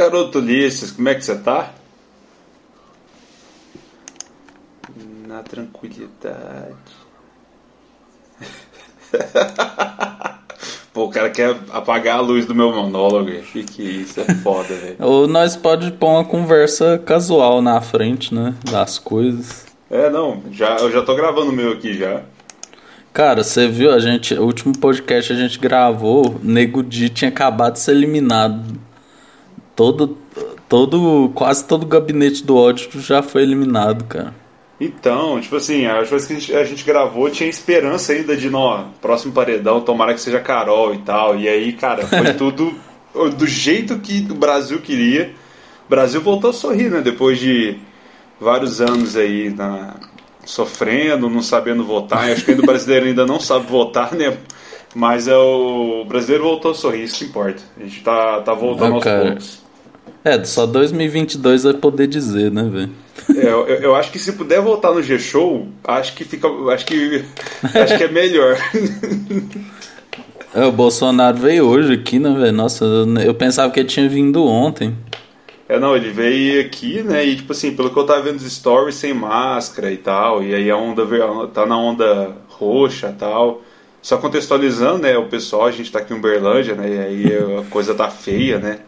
garoto Ulisses, como é que você tá? Na tranquilidade. Pô, o cara quer apagar a luz do meu monólogo. Que que isso é foda, velho. Ou nós pode pôr uma conversa casual na frente, né? Das coisas. É, não, já, eu já tô gravando o meu aqui já. Cara, você viu, a gente, o último podcast a gente gravou, Nego Di tinha acabado de ser eliminado. Todo, todo, quase todo o gabinete do ódio já foi eliminado, cara. Então, tipo assim, as coisas que a gente, a gente gravou tinha esperança ainda de, nó, próximo paredão, tomara que seja Carol e tal. E aí, cara, foi tudo do jeito que o Brasil queria. O Brasil voltou a sorrir, né? Depois de vários anos aí na, sofrendo, não sabendo votar. Acho que ainda o brasileiro ainda não sabe votar, né? Mas é o, o brasileiro voltou a sorrir, isso que importa. A gente tá, tá voltando aos cara. poucos. É, só 2022 vai poder dizer, né, velho? É, eu, eu acho que se puder voltar no G-Show, acho que fica. Acho que. Acho que é melhor. É, o Bolsonaro veio hoje aqui, né, velho? Nossa, eu, pensava que ele tinha vindo ontem. É, não, ele veio aqui, né? E tipo assim, pelo que eu tava vendo os stories sem máscara e tal, e aí a onda ver- tá na onda roxa e tal. Só contextualizando, né, o pessoal, a gente tá aqui em Uberlândia, né? E aí a coisa tá feia, né?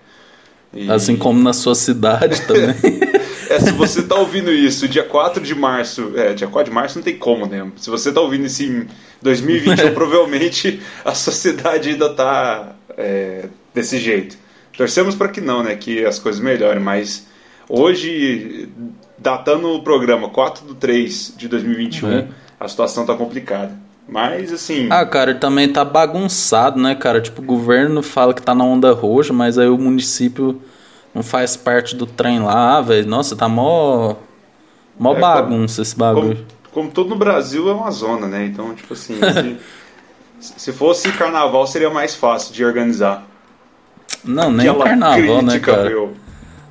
E- Assim como na sua cidade também. É, se você tá ouvindo isso dia 4 de março, é, dia 4 de março não tem como, né? Se você tá ouvindo isso em 2021, provavelmente a sociedade ainda tá é, desse jeito. Torcemos para que não, né? Que as coisas melhorem, mas hoje, datando o programa 4 de 3 de 2021, É. a situação tá complicada. Mas, assim, ah, cara, também tá bagunçado, né, cara? Tipo, o governo fala que tá na onda roxa, mas aí o município não faz parte do trem lá, velho. Nossa, tá mó. Mó É, bagunça esse bagulho. como, como tudo no Brasil é uma zona, né? Então, tipo assim, se, se fosse carnaval seria mais fácil de organizar. Não, nem o carnaval, né, cara? meu.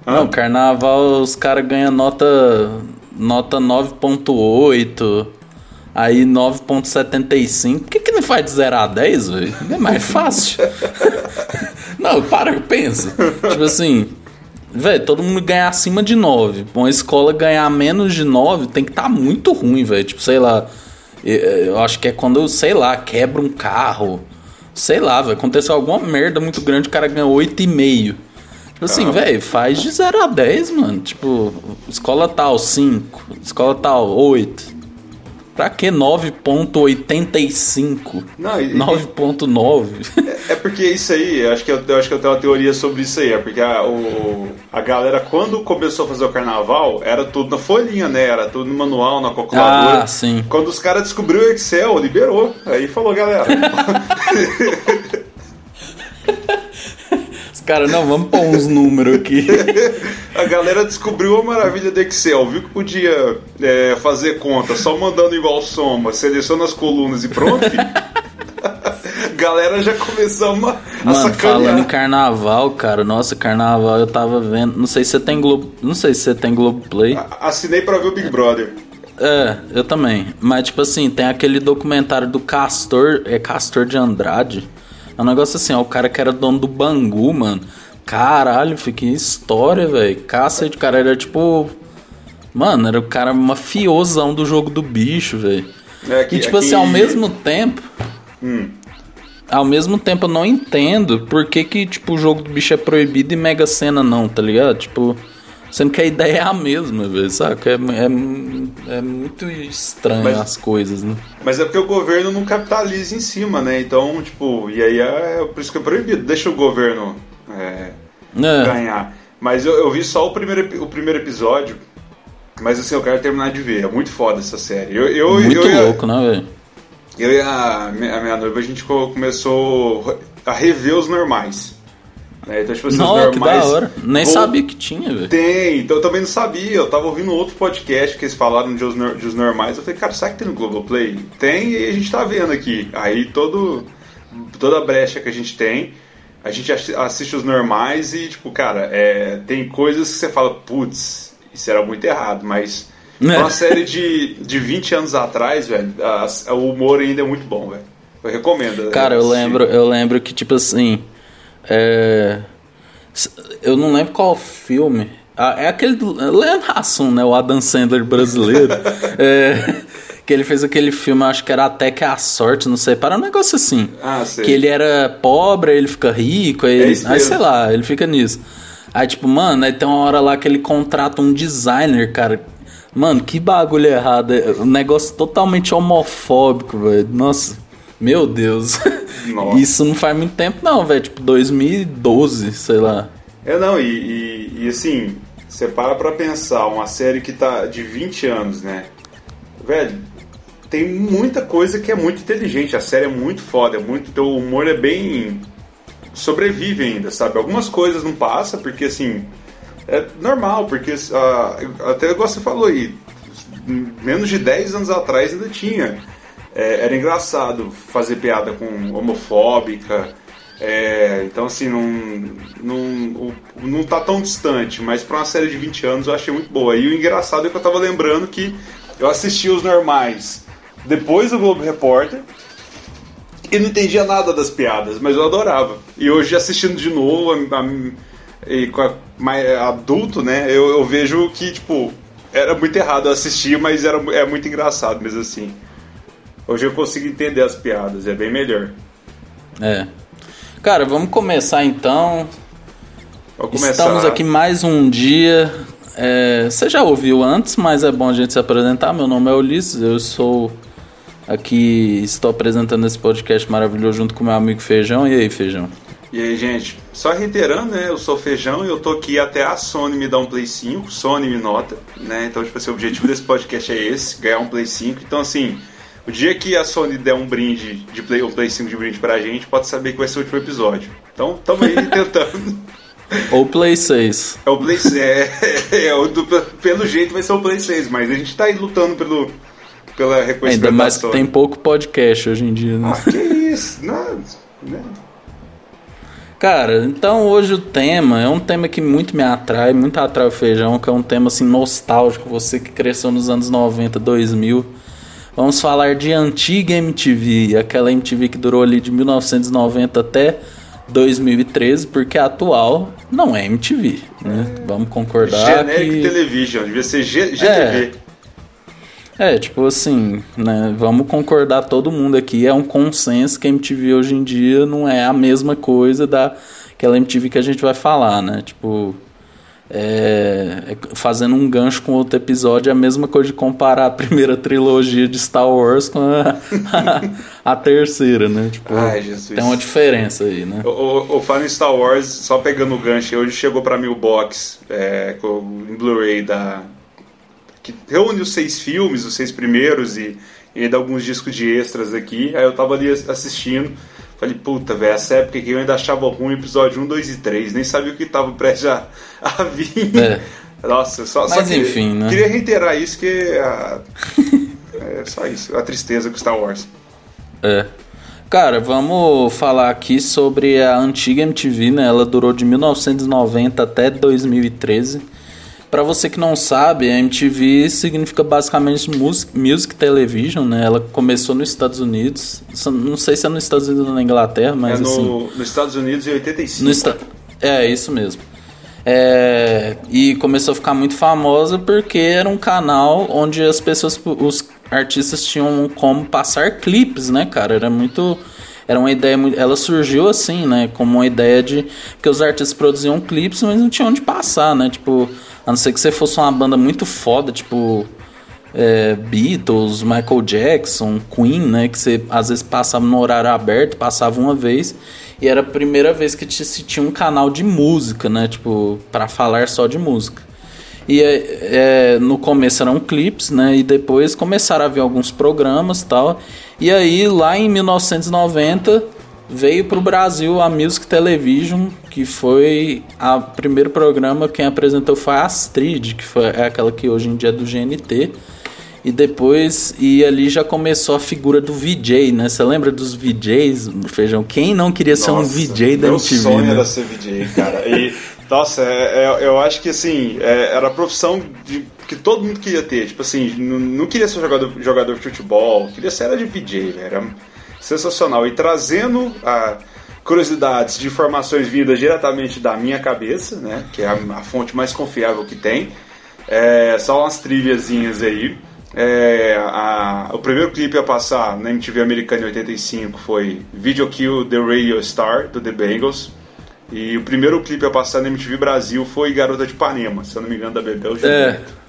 Hã? Não, carnaval os caras ganham nota nota 9.8, aí 9.75. Por que, que não faz de 0 a 10, velho? É mais fácil. não, para, pensa. Tipo assim, velho, todo mundo ganhar acima de 9. Uma escola ganhar menos de 9 tem que estar tá muito ruim, velho. Tipo, sei lá, eu- eu acho que é quando, sei lá, quebra um carro. Sei lá, velho, aconteceu alguma merda muito grande, o cara ganhou 8,5. Tipo assim, Ah. velho, faz de 0 a 10, mano. Tipo, escola tal, 5. Escola tal, 8. Pra que 9.85? Não, e- 9.9? É porque isso aí, acho que eu, eu acho que eu tenho uma teoria sobre isso aí. É porque a, o, a galera, quando começou a fazer o carnaval, era tudo na folhinha, né? Era tudo no manual, na calculadora. ah, sim. Quando os caras descobriram o Excel, liberou. Aí falou, galera. Os caras, não, vamos pôr uns números aqui. A galera descobriu a maravilha do Excel, viu que podia é, fazer conta só mandando igual soma, seleciona as colunas e pronto. galera já começou a, Mano, sacanear. falando em carnaval, cara, nossa, carnaval eu tava vendo. Não sei se você tem Globo. Não sei se você tem Globoplay. A- Assinei pra ver o Big Brother. É, eu também. Mas, tipo assim, tem aquele documentário do Castor. É Castor de Andrade. É um negócio assim, ó. O cara que era dono do Bangu, mano. Caralho, fiquei história, velho. Cacete, cara. Era tipo. Mano, era o cara mafiosão do jogo do bicho, velho. É, E, tipo aqui- assim, ao mesmo tempo. Hum. Ao mesmo tempo, eu não entendo por que, que tipo, o jogo do bicho é proibido e Mega Sena não, tá ligado? Tipo, sendo que a ideia é a mesma, velho, saca? É, é, é muito estranho Mas- as coisas, né? Mas é porque o governo não capitaliza em cima, né? Então, tipo, e aí é por isso que é proibido. Deixa o governo é, É, ganhar. Mas eu, eu vi só o primeiro, o primeiro episódio. Mas assim, eu quero terminar de ver. É muito foda essa série. Eu, eu, muito eu, louco, né, velho? eu e a minha, a minha noiva, a gente co- começou a rever os normais. Né? Então, tipo assim, os Nossa, que da normais. hora. Nem sabia que tinha, velho. Tem, então eu também não sabia. Eu tava ouvindo outro podcast que eles falaram de os, de os normais. Eu falei, cara, será que tem no Globoplay? Tem e a gente tá vendo aqui. Aí todo, toda a brecha que a gente tem, a gente assi- assiste os normais e, tipo, cara, é, tem coisas que você fala, putz, isso era muito errado, mas. É. Uma série de, de 20 anos atrás, velho, a- o humor ainda é muito bom, velho. Eu recomendo. Cara, eu assistir. lembro, eu lembro que, tipo assim. É. Eu não lembro qual filme. Ah, é aquele do Leandro Hassum, né? O Adam Sandler brasileiro. é, que ele fez aquele filme, acho que era Até que a Sorte, não sei, para um negócio assim. Ah, sei. Que ele era pobre, aí ele fica rico, aí, É ele, aí sei lá, ele fica nisso. Aí, tipo, mano, aí tem uma hora lá que ele contrata um designer, cara. Mano, que bagulho errado. É um negócio totalmente homofóbico, velho. Nossa, meu Deus. Nossa. Isso não faz muito tempo, não, velho. Tipo, 2012, sei lá. É, não, e, e, e, assim, você para pra pensar, uma série que tá de 20 anos, né? Velho, tem muita coisa que é muito inteligente, a série é muito foda, é muito. Teu humor é bem. sobrevive ainda, sabe? Algumas coisas não passa, porque assim. É normal, porque ah, até igual você falou aí, menos de 10 anos atrás ainda tinha. É, era engraçado fazer piada com homofóbica. é, então, assim, não, não, não tá tão distante, mas pra uma série de 20 anos eu achei muito boa. E o engraçado é que eu tava lembrando que eu assisti os normais depois do Globo Repórter e não entendia nada das piadas, mas eu adorava. E hoje, assistindo de novo, a- a- a- mais adulto, né, eu, eu vejo que, tipo, era muito errado assistir, mas era, é muito engraçado mesmo assim. Hoje eu consigo entender as piadas, é bem melhor. É. Cara, vamos começar então. Vou começar. Estamos aqui mais um dia. É, você já ouviu antes, mas é bom a gente se apresentar. Meu nome é Ulisses, eu sou aqui, estou apresentando esse podcast maravilhoso junto com meu amigo Feijão. E aí, Feijão? E aí, gente, só reiterando, né? Eu sou Feijão e eu tô aqui até a Sony me dar um Play 5, Sony me nota, né? Então, tipo assim, o objetivo desse podcast é esse, ganhar um Play 5. Então, assim, o dia que a Sony der um brinde de Play, um Play 5 de brinde pra gente, pode saber que vai ser o último episódio. Então, tamo aí tentando. Ou Play 6. É o Play 6. É, é, do- pelo jeito vai ser o Play 6, mas a gente tá aí lutando pelo, pela reconhecimento Ainda mais que tem pouco podcast hoje em dia, né? Ah, que isso? Não, né? Cara, então hoje o tema é um tema que muito me atrai, muito atrai o feijão, que é um tema assim nostálgico, você que cresceu nos anos 90, 2000. Vamos falar de antiga MTV, aquela MTV que durou ali de 1990 até 2013, porque a atual não é MTV, né? Vamos concordar Generic que... Television, devia ser G- GTV. É, tipo assim, né? Vamos concordar todo mundo aqui. É um consenso que a MTV hoje em dia não é a mesma coisa da aquela MTV que a gente vai falar, né? Tipo, é, é fazendo um gancho com outro episódio, é a mesma coisa de comparar a primeira trilogia de Star Wars com a, a, terceira, né? Tipo, Ai, tem uma diferença aí, né? O, fã de Star Wars, só pegando o gancho, hoje chegou pra mim o box é, com, em Blu-ray da. que reúne os seis filmes, os seis primeiros e, e dá alguns discos de extras aqui. Aí eu tava ali assistindo, falei, puta, velho, essa época que eu ainda achava ruim episódio 1, 2 e 3, nem sabia o que tava prestes a, a vir. É. Nossa, só, Mas só enfim, né? Queria reiterar isso, que a- é só isso, a tristeza com Star Wars. É. Cara, vamos falar aqui sobre a antiga MTV, né? Ela durou de 1990 até 2013. Pra você que não sabe, a MTV significa basicamente music, music television, né? Ela começou nos Estados Unidos. Não sei se é nos Estados Unidos ou na Inglaterra, mas é no, assim. nos Estados Unidos em 85. No. É, isso mesmo. É, e começou a ficar muito famosa porque era um canal onde as pessoas, os artistas tinham como passar clipes, né, cara? Era muito. Era uma ideia muito. Ela surgiu assim, né? Como uma ideia de. que os artistas produziam clipes, mas não tinham onde passar, né? Tipo, a não ser que você fosse uma banda muito foda, tipo. É, Beatles, Michael Jackson, Queen, né? Que você às vezes passava no horário aberto, passava uma vez. E era a primeira vez que se tinha um canal de música, né? Tipo, para falar só de música. E é, é, no começo eram clipes, né? E depois começaram a vir alguns programas e tal. E aí, lá em 1990, veio pro Brasil a Music Television, que foi o primeiro programa. Quem apresentou foi a Astrid, que foi, é aquela que hoje em dia é do GNT. E depois, e ali já começou a figura do VJ, né? Você lembra dos VJs, Feijão? Quem não queria ser um Nossa, VJ da meu MTV, sonho né? era ser VJ, cara. E, nossa, é- é- eu acho que, assim, é- era a profissão de- que todo mundo queria ter. Tipo assim, não, queria ser jogador, jogador de futebol, queria ser era de VJ, velho. Era sensacional. E trazendo a... curiosidades de informações vindas diretamente da minha cabeça, né? Que é a, a fonte mais confiável que tem. É, só umas triviazinhas aí. É, a, o primeiro clipe a passar na MTV americana em 85 foi Video Kill The Radio Star, do The Bengals. E o primeiro clipe a passar na MTV Brasil foi Garota de Ipanema, se eu não me engano, da Bebel Gilberto. É.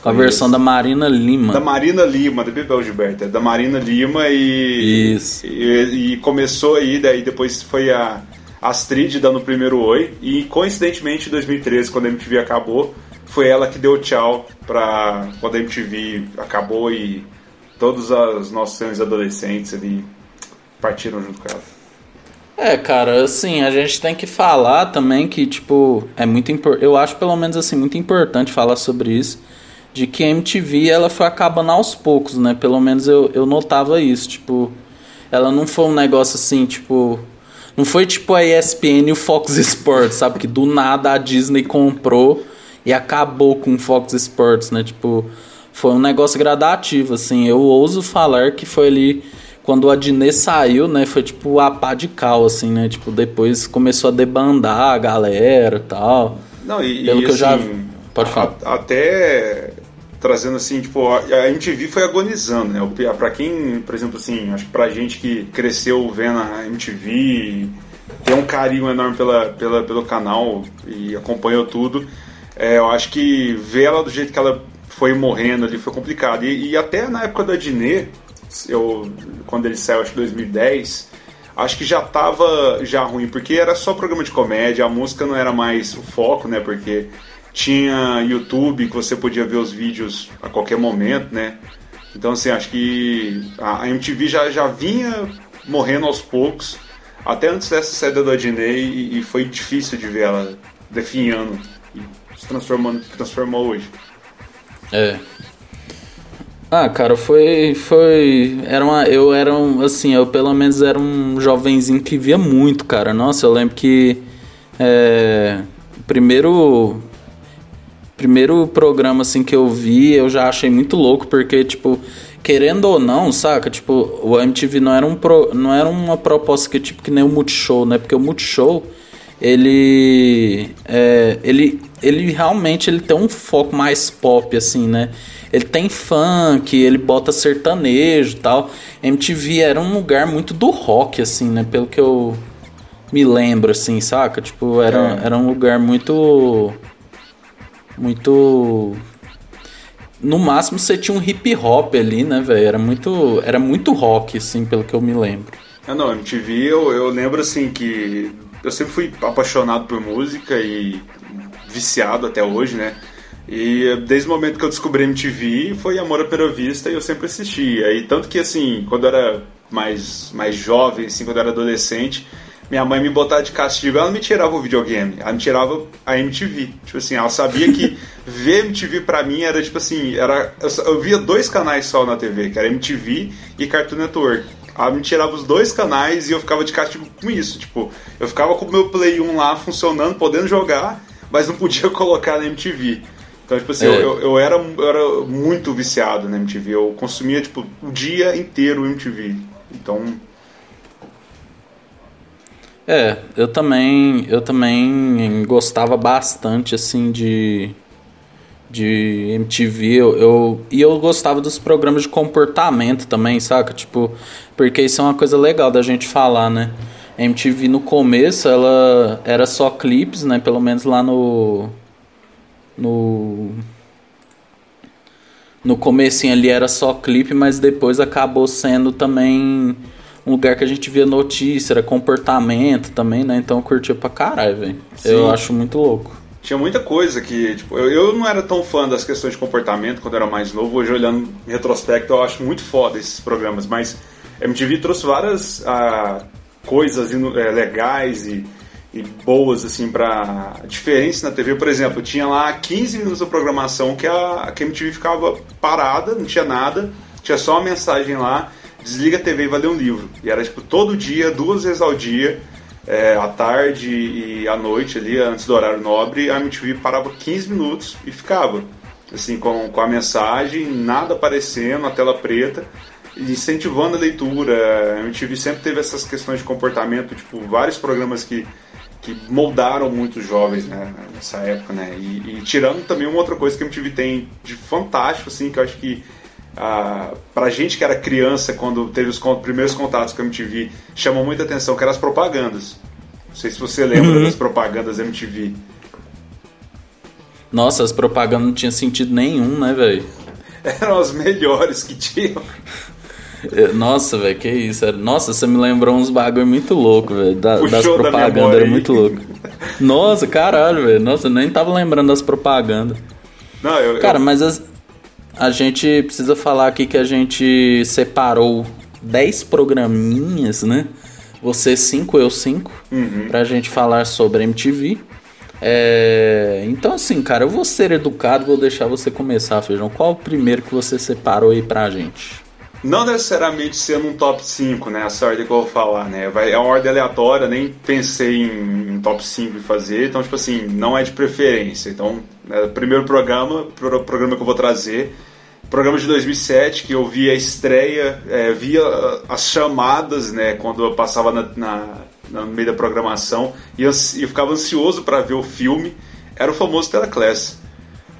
Com a versão da Marina Lima. Da Marina Lima, da Bebel Gilberto. É da Marina Lima e, Isso. e. E começou aí, daí depois foi a Astrid dando o primeiro oi. E coincidentemente em 2013, quando a MTV acabou, foi ela que deu tchau pra quando a MTV acabou e todos os nossos sonhos adolescentes ali partiram junto com ela. É, cara, assim, a gente tem que falar também que, tipo, é muito importante. Eu acho, pelo menos, assim, muito importante falar sobre isso. De que a MTV ela foi acabando aos poucos, né? Pelo menos eu, eu notava isso. Tipo, ela não foi um negócio assim, tipo. Não foi tipo a ESPN e o Fox Sports, sabe? Que do nada a Disney comprou e acabou com o Fox Sports, né? Tipo, foi um negócio gradativo, assim. Eu ouso falar que foi ali quando o Adnet saiu, né, foi tipo a pá de cal, assim, né? Tipo, depois começou a debandar a galera e tal. Não, e, Pelo e, que eu já. assim, Pode falar. a- até trazendo assim, tipo, a a MTV foi agonizando, né? Pra quem, por exemplo, assim, acho que pra gente que cresceu vendo a MTV, tem um carinho enorme pela, pela, pelo canal e acompanhou tudo, é, eu acho que ver ela do jeito que ela foi morrendo ali foi complicado. E, e até na época da Dinê, eu, quando ele saiu, acho que 2010, acho que já tava já ruim, porque era só programa de comédia, a música não era mais o foco, né? Porque tinha YouTube que você podia ver os vídeos a qualquer momento, né? Então, assim, acho que a MTV já, já vinha morrendo aos poucos, até antes dessa saída do Adney, e, e foi difícil de ver ela definhando e se transformando, transformou hoje. É. Ah, cara, foi. Foi. Era uma. Eu era um. Assim, eu pelo menos era um jovenzinho que via muito, cara. Nossa, eu lembro que. É. Primeiro. Primeiro programa, assim, que eu vi, eu já achei muito louco, porque, tipo. Querendo ou não, saca? Tipo, o MTV não era, um pro, não era uma proposta que, tipo, que nem o Multishow, né? Porque o Multishow, ele. É, ele, ele realmente ele tem um foco mais pop, assim, né? Ele tem funk, ele bota sertanejo e tal. MTV era um lugar muito do rock, assim, né? Pelo que eu me lembro, assim, saca? Tipo, era, É. era um lugar muito. Muito. No máximo você tinha um hip hop ali, né, velho? Era muito, era muito rock, assim, pelo que eu me lembro. Ah, não, MTV eu, eu lembro assim que eu sempre fui apaixonado por música e viciado até hoje, né? E desde o momento que eu descobri MTV foi amor à primeira vista e eu sempre assisti. Aí tanto que assim, quando eu era mais mais jovem, assim, quando eu era adolescente, minha mãe me botava de castigo, ela não me tirava o videogame, ela me tirava a MTV. Tipo assim, ela sabia que ver MTV pra mim era tipo assim, era eu via dois canais só na TV, que era MTV e Cartoon Network. Ela me tirava os dois canais e eu ficava de castigo com isso. Tipo, eu ficava com o meu Play 1 lá funcionando, podendo jogar, mas não podia colocar na MTV. Então, tipo assim, É. eu, eu, era, eu era muito viciado na MTV. Eu consumia, tipo, o dia inteiro MTV. Então, É, eu também, eu também gostava bastante assim de de MTV, eu, eu e eu gostava dos programas de comportamento também, saca? Tipo, porque isso é uma coisa legal da gente falar, né? A MTV no começo ela era só clipes, né? Pelo menos lá no no no comecinho ali era só clipe, mas depois acabou sendo também um lugar que a gente via notícia, era comportamento também, né? Então eu curtia pra caralho, velho. Eu acho muito louco. tinha muita coisa que, tipo, eu, eu não era tão fã das questões de comportamento quando eu era mais novo. Hoje, olhando em retrospecto, eu acho muito foda esses programas. Mas MTV trouxe várias ah, coisas eh, legais e, e boas, assim, pra diferença na TV. Por exemplo, tinha lá 15 minutos da programação que a, que a MTV ficava parada, não tinha nada, tinha só uma mensagem lá, desliga a TV e vai ler um livro. E era, tipo, todo dia, duas vezes ao dia, é, à tarde e à noite ali, antes do horário nobre, a MTV parava 15 minutos e ficava. Assim, com, com a mensagem, nada aparecendo, a tela preta. incentivando a leitura. A MTV sempre teve essas questões de comportamento, tipo, vários programas que, que moldaram muitos jovens né, nessa época, né? E, e, tirando também uma outra coisa que a MTV tem de fantástico, assim, que eu acho que ah, pra gente que era criança, quando teve os primeiros contatos com a MTV, chamou muita atenção, que eram as propagandas. Não sei se você lembra uhum. das propagandas da MTV. Nossa, as propagandas não tinham sentido nenhum, né, velho? Eram as melhores que tinham. É, nossa, velho, que isso. Nossa, você me lembrou uns bagulho muito louco, velho. Da, das propagandas, era muito louco. Nossa, caralho, velho. Nossa, eu nem tava lembrando das propagandas. Não, eu, Cara, eu... mas as, a gente precisa falar aqui que a gente separou 10 programinhas, né? Você 5, eu 5, uhum. pra gente falar sobre MTV. É... Então, assim, cara, eu vou ser educado, vou deixar você começar, Feijão. Qual o primeiro que você separou aí pra gente? Não necessariamente sendo um top 5, né? Essa ordem que eu vou falar, né? Vai, é uma ordem aleatória, nem pensei em, em top 5 fazer, então, tipo assim, não é de preferência. Então, é, primeiro programa, pro, programa que eu vou trazer, programa de 2007, que eu vi a estreia, é, via as chamadas, né? Quando eu passava na, na, no meio da programação, e eu, eu ficava ansioso para ver o filme, era o famoso Teleclass.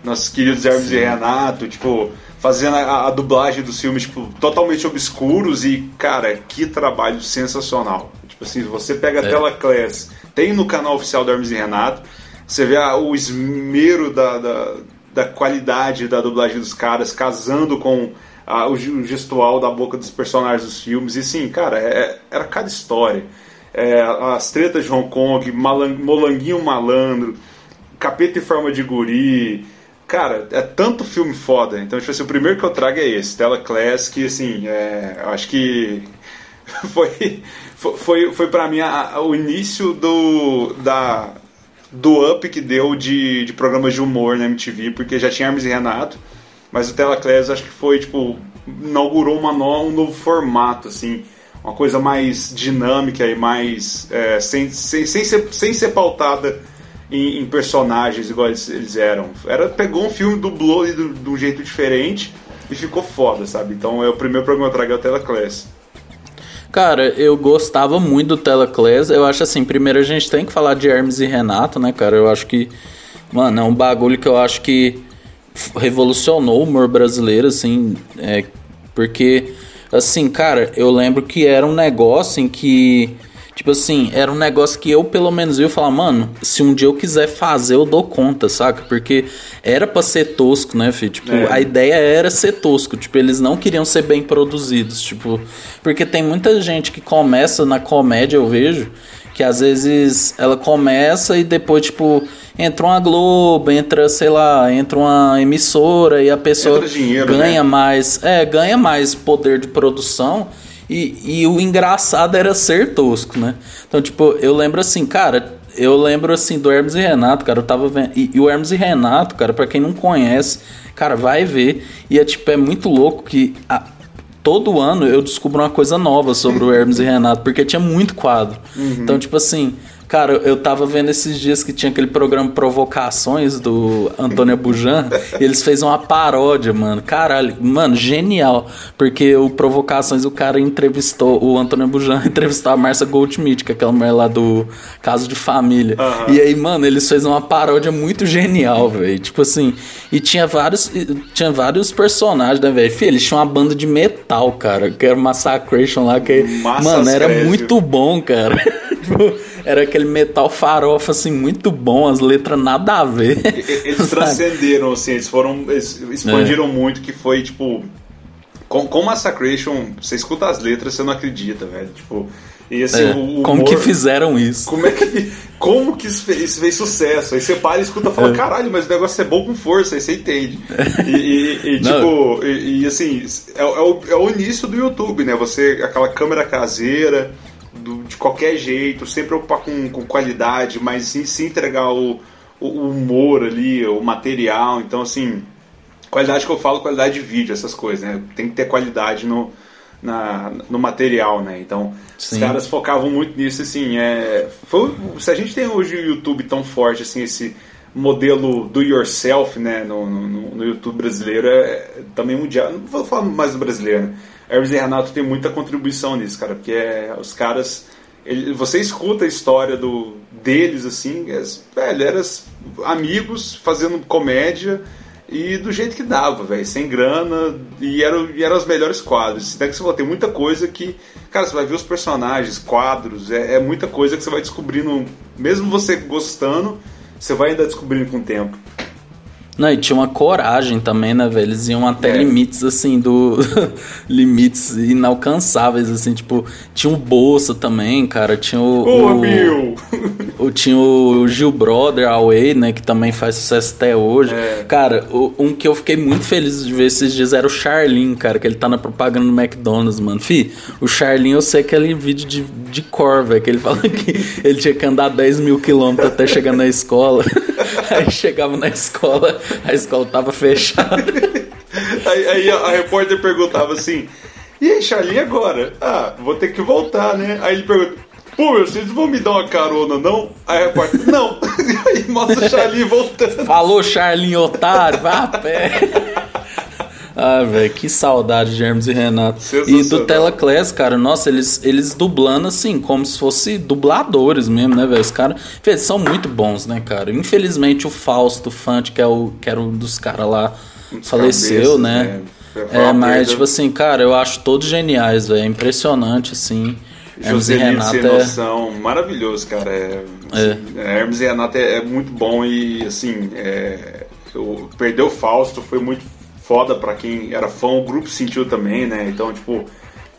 Nossos queridos Hermes Sim. e Renato, tipo fazendo a, a, dublagem dos filmes tipo, totalmente obscuros e, cara, que trabalho sensacional. Tipo assim, você pega a é. tela Class, tem no canal oficial do Hermes e Renato, você vê a, o esmero da, da, da, qualidade da dublagem dos caras, casando com a, o, gestual da boca dos personagens dos filmes. E sim, cara, é, era cada história. É, as tretas de Hong Kong, malang, Molanguinho Malandro, Capeta em Forma de Guri, Cara, é tanto filme foda. Então, tipo assim, o primeiro que eu trago é esse, Tela Class, que assim, é, eu acho que foi, foi, foi pra mim a, o início do, da, do up que deu de, de programas de humor na MTV, porque já tinha Hermes e Renato, mas o Tela Class acho que foi, tipo, inaugurou uma no, um novo formato, assim, uma coisa mais dinâmica e mais. É, sem, sem, sem, ser, sem ser pautada em, em personagens igual eles, eles, eram. Era, pegou um filme, dublou de, de um jeito diferente e ficou foda, sabe? Então é o primeiro programa que eu trago é o Teleclass. Cara, eu gostava muito do Teleclass. Eu acho assim, primeiro a gente tem que falar de Hermes e Renato, né, cara? Eu acho que, mano, é um bagulho que eu acho que revolucionou o humor brasileiro, assim, é, porque, assim, cara, eu lembro que era um negócio em que Tipo assim, era um negócio que eu, pelo menos, eu falar, mano, se um dia eu quiser fazer, eu dou conta, saca? Porque era pra ser tosco, né, filho? Tipo, é. a ideia era ser tosco. Tipo, eles não queriam ser bem produzidos. Tipo, porque tem muita gente que começa na comédia, eu vejo, que às vezes ela começa e depois, tipo, entra uma Globo, entra, sei lá, entra uma emissora e a pessoa dinheiro, ganha né? mais. É, ganha mais poder de produção e, e o engraçado era ser tosco, né? Então, tipo, eu lembro assim, cara, eu lembro assim do Hermes e Renato, cara, eu tava vendo. E, e, o Hermes e Renato, cara, para quem não conhece, cara, vai ver. E é tipo, é muito louco que a, todo ano eu descubro uma coisa nova sobre o Hermes e Renato, porque tinha muito quadro. Uhum. Então, tipo assim, Cara, eu tava vendo esses dias que tinha aquele programa Provocações do Antônio Bujan, e eles fez uma paródia, mano. Caralho, mano, genial. Porque o Provocações, o cara entrevistou, o Antônio Bujan entrevistou a Marcia Goldschmidt, que é aquela mulher lá do Caso de Família. Uhum. E aí, mano, eles fez uma paródia muito genial, velho. Tipo assim, e tinha vários, tinha vários personagens, né, velho? Eles tinham uma banda de metal, cara, que era Massacration lá, que, mano, era muito bom, cara. tipo, era aquele metal farofa, assim, muito bom, as letras nada a ver. Eles transcenderam, assim, eles foram. Eles expandiram é. muito, que foi, tipo. Com, com Massacration, você escuta as letras, você não acredita, velho. Tipo. E assim, é, o humor, como que fizeram isso? Como é que. Como que isso fez, isso fez sucesso? Aí você para e escuta e fala, é. caralho, mas o negócio é bom com força, aí você entende. E, e, e tipo, e, e, assim, é, é, o, é o início do YouTube, né? Você, aquela câmera caseira do, de qualquer jeito, sem preocupar com, com qualidade, mas sim se entregar o, o, humor ali, o material. Então, assim, qualidade que eu falo, qualidade de vídeo, essas coisas, né? Tem que ter qualidade no, na, no material, né? Então, Sim. os caras focavam muito nisso, assim. É, foi, se a gente tem hoje o YouTube tão forte, assim, esse modelo do yourself, né, no, no, no YouTube brasileiro, é, também mundial. Não vou falar mais do brasileiro, né? Hermes e Renato tem muita contribuição nisso, cara, porque é, os caras. Ele, você escuta a história do, deles, assim, é, velho, eram amigos fazendo comédia e do jeito que dava, velho, sem grana, e eram, e eram os melhores quadros. Até que você vai ter muita coisa que, cara, você vai ver os personagens, quadros, é, é muita coisa que você vai descobrindo, mesmo você gostando, você vai ainda descobrindo com o tempo. Não, e tinha uma coragem também, né, velho? Eles iam até é. limites, assim, do. limites inalcançáveis, assim, tipo, tinha o Bolsa também, cara. Tinha o. Ô, o, meu! o, tinha o Gil Brother, Away, né, que também faz sucesso até hoje. É. Cara, o, um que eu fiquei muito feliz de ver esses dias era o Charlin, cara, que ele tá na propaganda do McDonald's, mano. Fi, o Charlin, eu sei aquele vídeo de, de cor, velho, que ele fala que ele tinha que andar 10 mil quilômetros até chegar na escola. Aí chegava na escola a escola tava fechada. aí, aí a, a, repórter perguntava assim: E aí, Charlie, agora? Ah, vou ter que voltar, né? Aí ele pergunta: Pô, vocês vão me dar uma carona, não? Aí a repórter: Não. aí mostra o Charlie voltando. Falou, Charlie, otário, vá a pé. Ah, velho, que saudade de Hermes e Renato. E do Teleclass, cara, nossa, eles, eles dublando assim, como se fosse dubladores mesmo, né, velho? Os caras são muito bons, né, cara? Infelizmente o Fausto Fante, que, é o, que era um dos caras lá, Os faleceu, cabeças, né? né? É, mas, perda. tipo assim, cara, eu acho todos geniais, velho. É impressionante, assim. Hermes e Renato sem é... noção, maravilhoso, cara. É, assim, é. Hermes e Renato é, é, muito bom e, assim, é, eu, perder o Fausto foi muito foda para quem era fã, o grupo sentiu também, né? Então, tipo,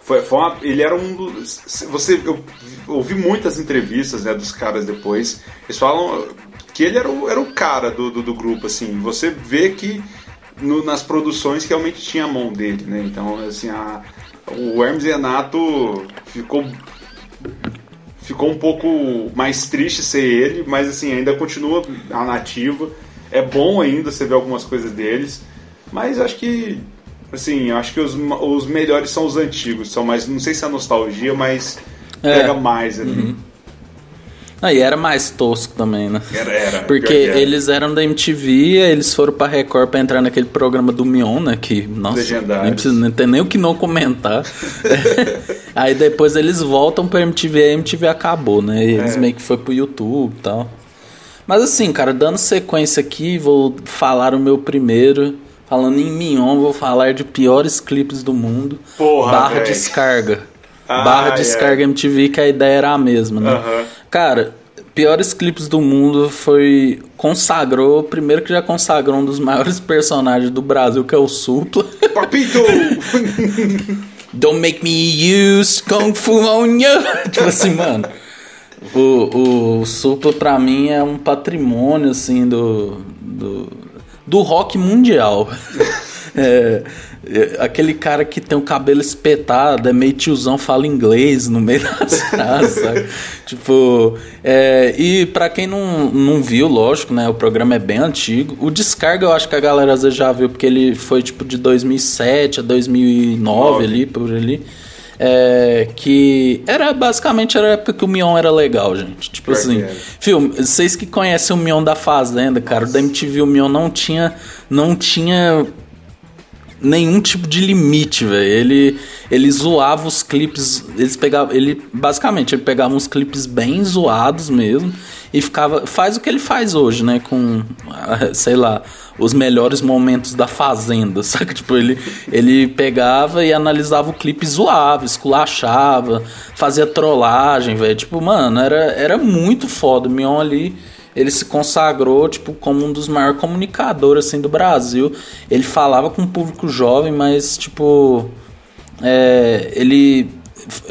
foi, foi uma, ele era um dos. Você, eu ouvi muitas entrevistas né, dos caras depois. Eles falam que ele era o, era o cara do, do, do grupo, assim. Você vê que no, nas produções que realmente tinha a mão dele, né? Então, assim, a, o Hermes Renato ficou ficou um pouco mais triste ser ele, mas assim, ainda continua a nativa. É bom ainda você ver algumas coisas deles. Mas acho que, assim, acho que os, os melhores são os antigos, são mais, não sei se é nostalgia, mas é. pega mais ali. Uhum. Ah, e era mais tosco também, né? Era, era. Porque era. eles eram da MTV, eles foram pra Record pra entrar naquele programa do Mion, né? Que, nossa, nem, precisa, nem tem nem o que não comentar. Aí depois eles voltam pra MTV e a MTV acabou, né? E eles é. meio que foi pro YouTube e tal. Mas assim, cara, dando sequência aqui, vou falar o meu primeiro. Falando em Mignon, vou falar de piores clipes do mundo. Porra, barra véio. descarga. Ah, barra descarga MTV, que a ideia era a mesma, né? Uhum. Cara, piores clipes do mundo foi. Consagrou. Primeiro que já consagrou um dos maiores personagens do Brasil, que é o Supla. Papito! Don't make me use Kung Fu on you. tipo assim, mano. O, o Supla pra mim é um patrimônio, assim, do, do do rock mundial. É, é, aquele cara que tem o cabelo espetado, é meio tiozão, fala inglês no meio das frases? Tipo, é, e para quem não, não viu, lógico, né? O programa é bem antigo. O Descarga eu acho que a galera às vezes já viu, porque ele foi tipo de 2007 a 2009 Nove. ali, por ali. É, que era basicamente era a época que o Mion era legal, gente. Tipo assim, filme, vocês que conhecem o Mion da Fazenda, cara, Nossa. da MTV o Mion não tinha não tinha nenhum tipo de limite, velho. Ele ele zoava os clipes, eles pegavam, ele basicamente ele pegava uns clipes bem zoados mesmo e ficava faz o que ele faz hoje, né, com sei lá, os melhores momentos da Fazenda, saca? Tipo, ele, ele pegava e analisava o clipe zoava, esculachava, fazia trollagem, velho. Tipo, mano, era, era muito foda. O Mion ali, ele se consagrou, tipo, como um dos maiores comunicadores, assim, do Brasil. Ele falava com o público jovem, mas, tipo... É, ele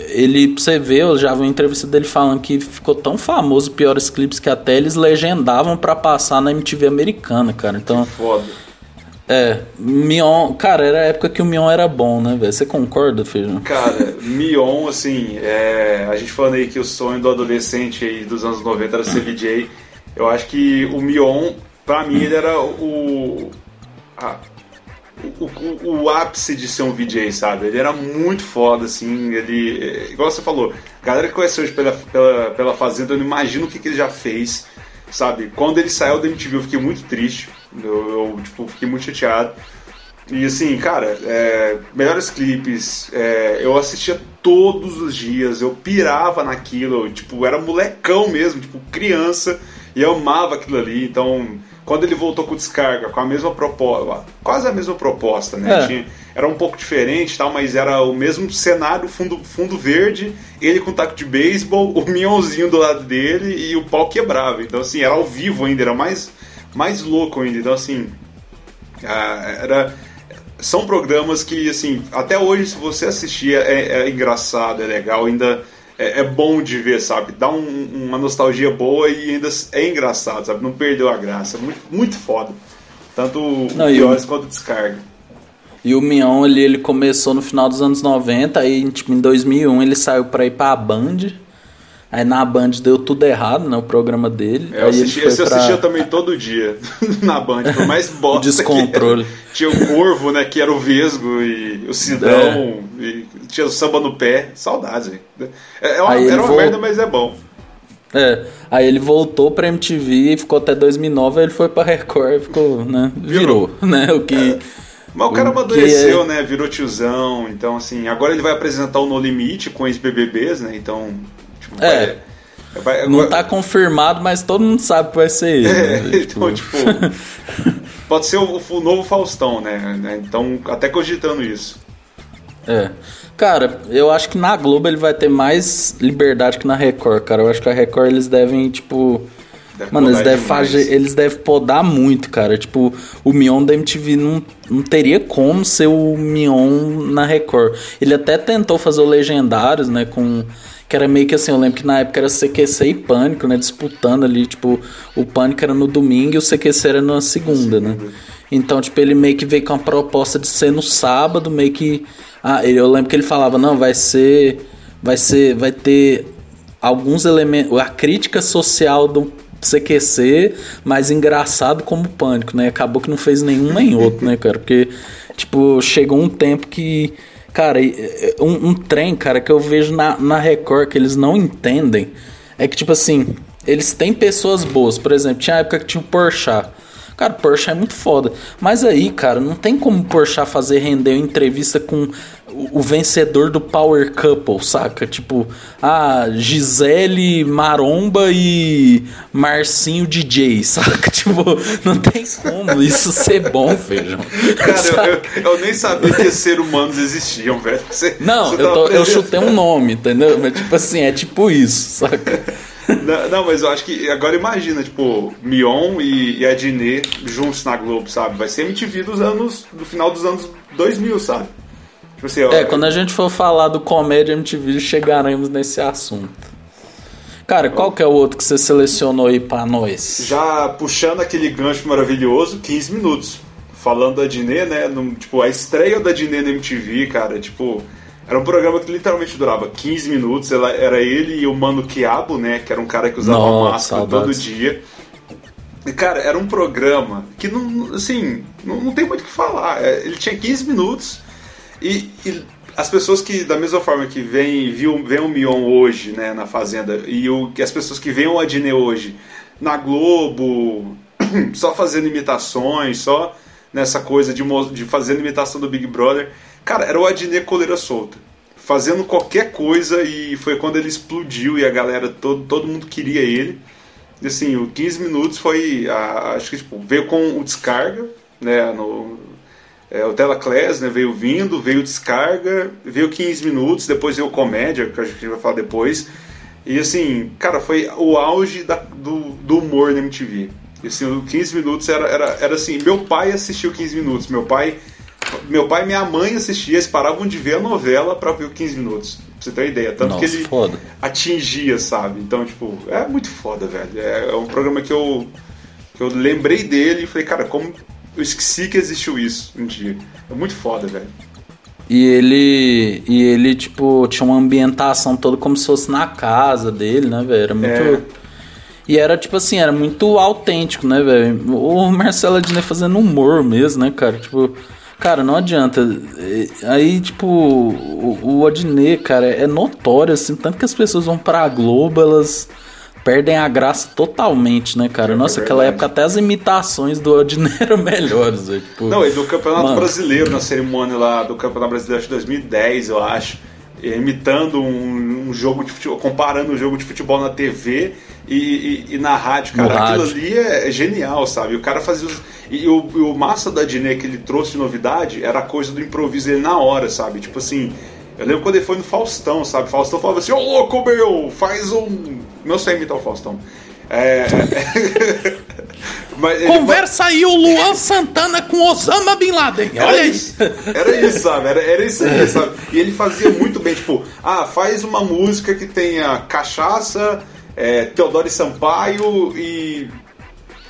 ele, você ver, eu já vi uma entrevista dele falando que ficou tão famoso piores clipes que até eles legendavam para passar na MTV americana, cara. Então. Que foda. É, Mion, cara, era a época que o Mion era bom, né, velho? Você concorda, Feijão? Cara, Mion, assim, é, a gente falando aí que o sonho do adolescente aí dos anos 90 era ser DJ. Eu acho que o Mion, pra mim, ele era o. A, o, o, o, ápice de ser um VJ, sabe? Ele era muito foda, assim, ele... Igual você falou, a galera que conheceu hoje pela, pela, pela Fazenda, eu não imagino o que, que ele já fez, sabe? Quando ele saiu da MTV eu fiquei muito triste, eu, eu tipo, fiquei muito chateado. E assim, cara, é, melhores clipes, é, eu assistia todos os dias, eu pirava naquilo, tipo, era molecão mesmo, tipo, criança, e eu amava aquilo ali, então quando ele voltou com descarga, com a mesma proposta, quase a mesma proposta, né? É. Tinha, era um pouco diferente, tal, mas era o mesmo cenário, fundo, fundo verde, ele com taco de beisebol, o minhãozinho do lado dele e o pau quebrava. Então, assim, era ao vivo ainda, era mais, mais louco ainda. Então, assim, era são programas que, assim, até hoje, se você assistir, é, é engraçado, é legal, ainda é, é, bom de ver, sabe? Dá um, uma nostalgia boa e ainda é engraçado, sabe? Não perdeu a graça. Muito, muito foda. Tanto Não, piores quanto descarga. E o Mion, ele, ele começou no final dos anos 90, aí tipo, em 2001 ele saiu pra ir pra Band. Aí na Band deu tudo errado, né? O programa dele. É, eu, assisti, esse eu assistia também todo dia na Band, por mais bosta. Descontrole. Tinha o Corvo, né? Que era o Vesgo, e o Sidão, é. e tinha o samba no pé. Saudades, velho. É, é uma, era uma merda, mas é bom. É, aí ele voltou pra MTV, ficou até 2009, aí ele foi pra Record, ficou, né? Virou, virou né? O que. É. Mas o cara amadureceu, é... né? Virou tiozão. Então, assim, agora ele vai apresentar o No Limite com ex-BBBs, né? Então, é. Vai, vai, não tá confirmado, mas todo mundo sabe que vai ser ele. É, né? Então, tipo, pode ser o, o, novo Faustão, né? Então, até cogitando isso. É. Cara, eu acho que na Globo ele vai ter mais liberdade que na Record, cara. Eu acho que a Record eles devem, tipo. Deve Mano, eles devem, fazer, eles devem podar muito, cara. Tipo, o Mion da MTV não, não teria como ser o Mion na Record. Ele até tentou fazer o Legendários, né? Com. Que era meio que assim, eu lembro que na época era CQC e Pânico, né? Disputando ali, tipo, o Pânico era no domingo e o CQC era na segunda, né? Então, tipo, ele meio que veio com a proposta de ser no sábado, meio que ah, eu lembro que ele falava, não, vai ser. Vai ser. Vai ter alguns elementos. A crítica social do CQC, mais engraçado como pânico, né? Acabou que não fez nenhum nem outro, né, cara? Porque, tipo, chegou um tempo que. Cara, um, um trem, cara, que eu vejo na, na Record que eles não entendem é que, tipo assim, eles têm pessoas boas. Por exemplo, tinha época que tinha o Porchat. Cara, Porsche é muito foda. Mas aí, cara, não tem como Porsche fazer render uma entrevista com o vencedor do Power Couple, saca? Tipo, a Gisele Maromba e Marcinho DJ, saca? Tipo, não tem como isso ser bom, feijão. Cara, eu, eu, eu, nem sabia que seres humanos existiam, velho. Você, não, você eu, tô, eu chutei um nome, entendeu? Mas, tipo assim, é tipo isso, saca? não, não, mas eu acho que. Agora imagina, tipo, Mion e, e Adnet juntos na Globo, sabe? Vai ser MTV dos anos. do final dos anos 2000, sabe? Tipo assim, ó, é, quando a gente for falar do comédia MTV, chegaremos nesse assunto. Cara, qual que é o outro que você selecionou aí pra nós? Já puxando aquele gancho maravilhoso, 15 minutos. Falando da Dinê, né? No, tipo, a estreia da Dinê na MTV, cara, tipo era um programa que literalmente durava 15 minutos. Ela, era ele e o Mano Quiabo, né? Que era um cara que usava Nossa, máscara saudades. todo dia. E, cara, era um programa que não, assim, não, não tem muito o que falar. É, ele tinha 15 minutos e, e, as pessoas que, da mesma forma que vem, viu, vem o Mion hoje, né, na Fazenda, e o, as pessoas que veem o Adnet hoje na Globo, só fazendo imitações, só nessa coisa de, de fazendo imitação do Big Brother Cara, era o Adnet coleira solta. Fazendo qualquer coisa e foi quando ele explodiu e a galera, todo, todo mundo queria ele. E assim, o 15 minutos foi. A, acho que tipo, veio com o descarga, né? No, é, o Telaclass né, veio vindo, veio descarga, veio 15 minutos, depois veio comédia, que a gente vai falar depois. E assim, cara, foi o auge da, do, do humor na MTV. E, assim, 15 minutos era, era, era assim, meu pai assistiu 15 minutos, meu pai meu pai e minha mãe assistiam, eles paravam de ver a novela para ver o 15 minutos. Pra você ter uma ideia. Tanto Nossa, que ele foda. atingia, sabe? Então, tipo, é muito foda, velho. É, é um programa que eu, que eu lembrei dele e falei, cara, como eu esqueci que existiu isso um dia. É muito foda, velho. E ele, e ele, tipo, tinha uma ambientação toda como se fosse na casa dele, né, velho? Era muito. É. E era, tipo assim, era muito autêntico, né, velho? O Marcelo Adnet fazendo humor mesmo, né, cara? Tipo, Cara, não adianta. Aí, tipo, o, o Adnet, cara, é notório, assim, tanto que as pessoas vão pra Globo, elas perdem a graça totalmente, né, cara? É Nossa, é aquela época até as imitações do Odinei eram melhores. Véio, tipo, Não, e do Campeonato Mano. Brasileiro, na cerimônia lá do Campeonato Brasileiro de 2010, eu acho, imitando um, um, jogo de futebol, comparando o um jogo de futebol na TV e, e, e na rádio, cara. No aquilo rádio. ali é, é, genial, sabe? O cara fazia os, e, o, o massa da Diné que ele trouxe de novidade era a coisa do improviso dele na hora, sabe? Tipo assim, eu lembro quando ele foi no Faustão, sabe? Faustão falava assim, ô louco meu, faz um. Não sei imitar o Faustão. É. Mas Conversa aí o Luan Santana com Osama Bin Laden. Olha era isso. Era isso, sabe? Era, era isso aí, sabe? E ele fazia muito bem, tipo, ah, faz uma música que tenha cachaça, é, Teodoro Sampaio e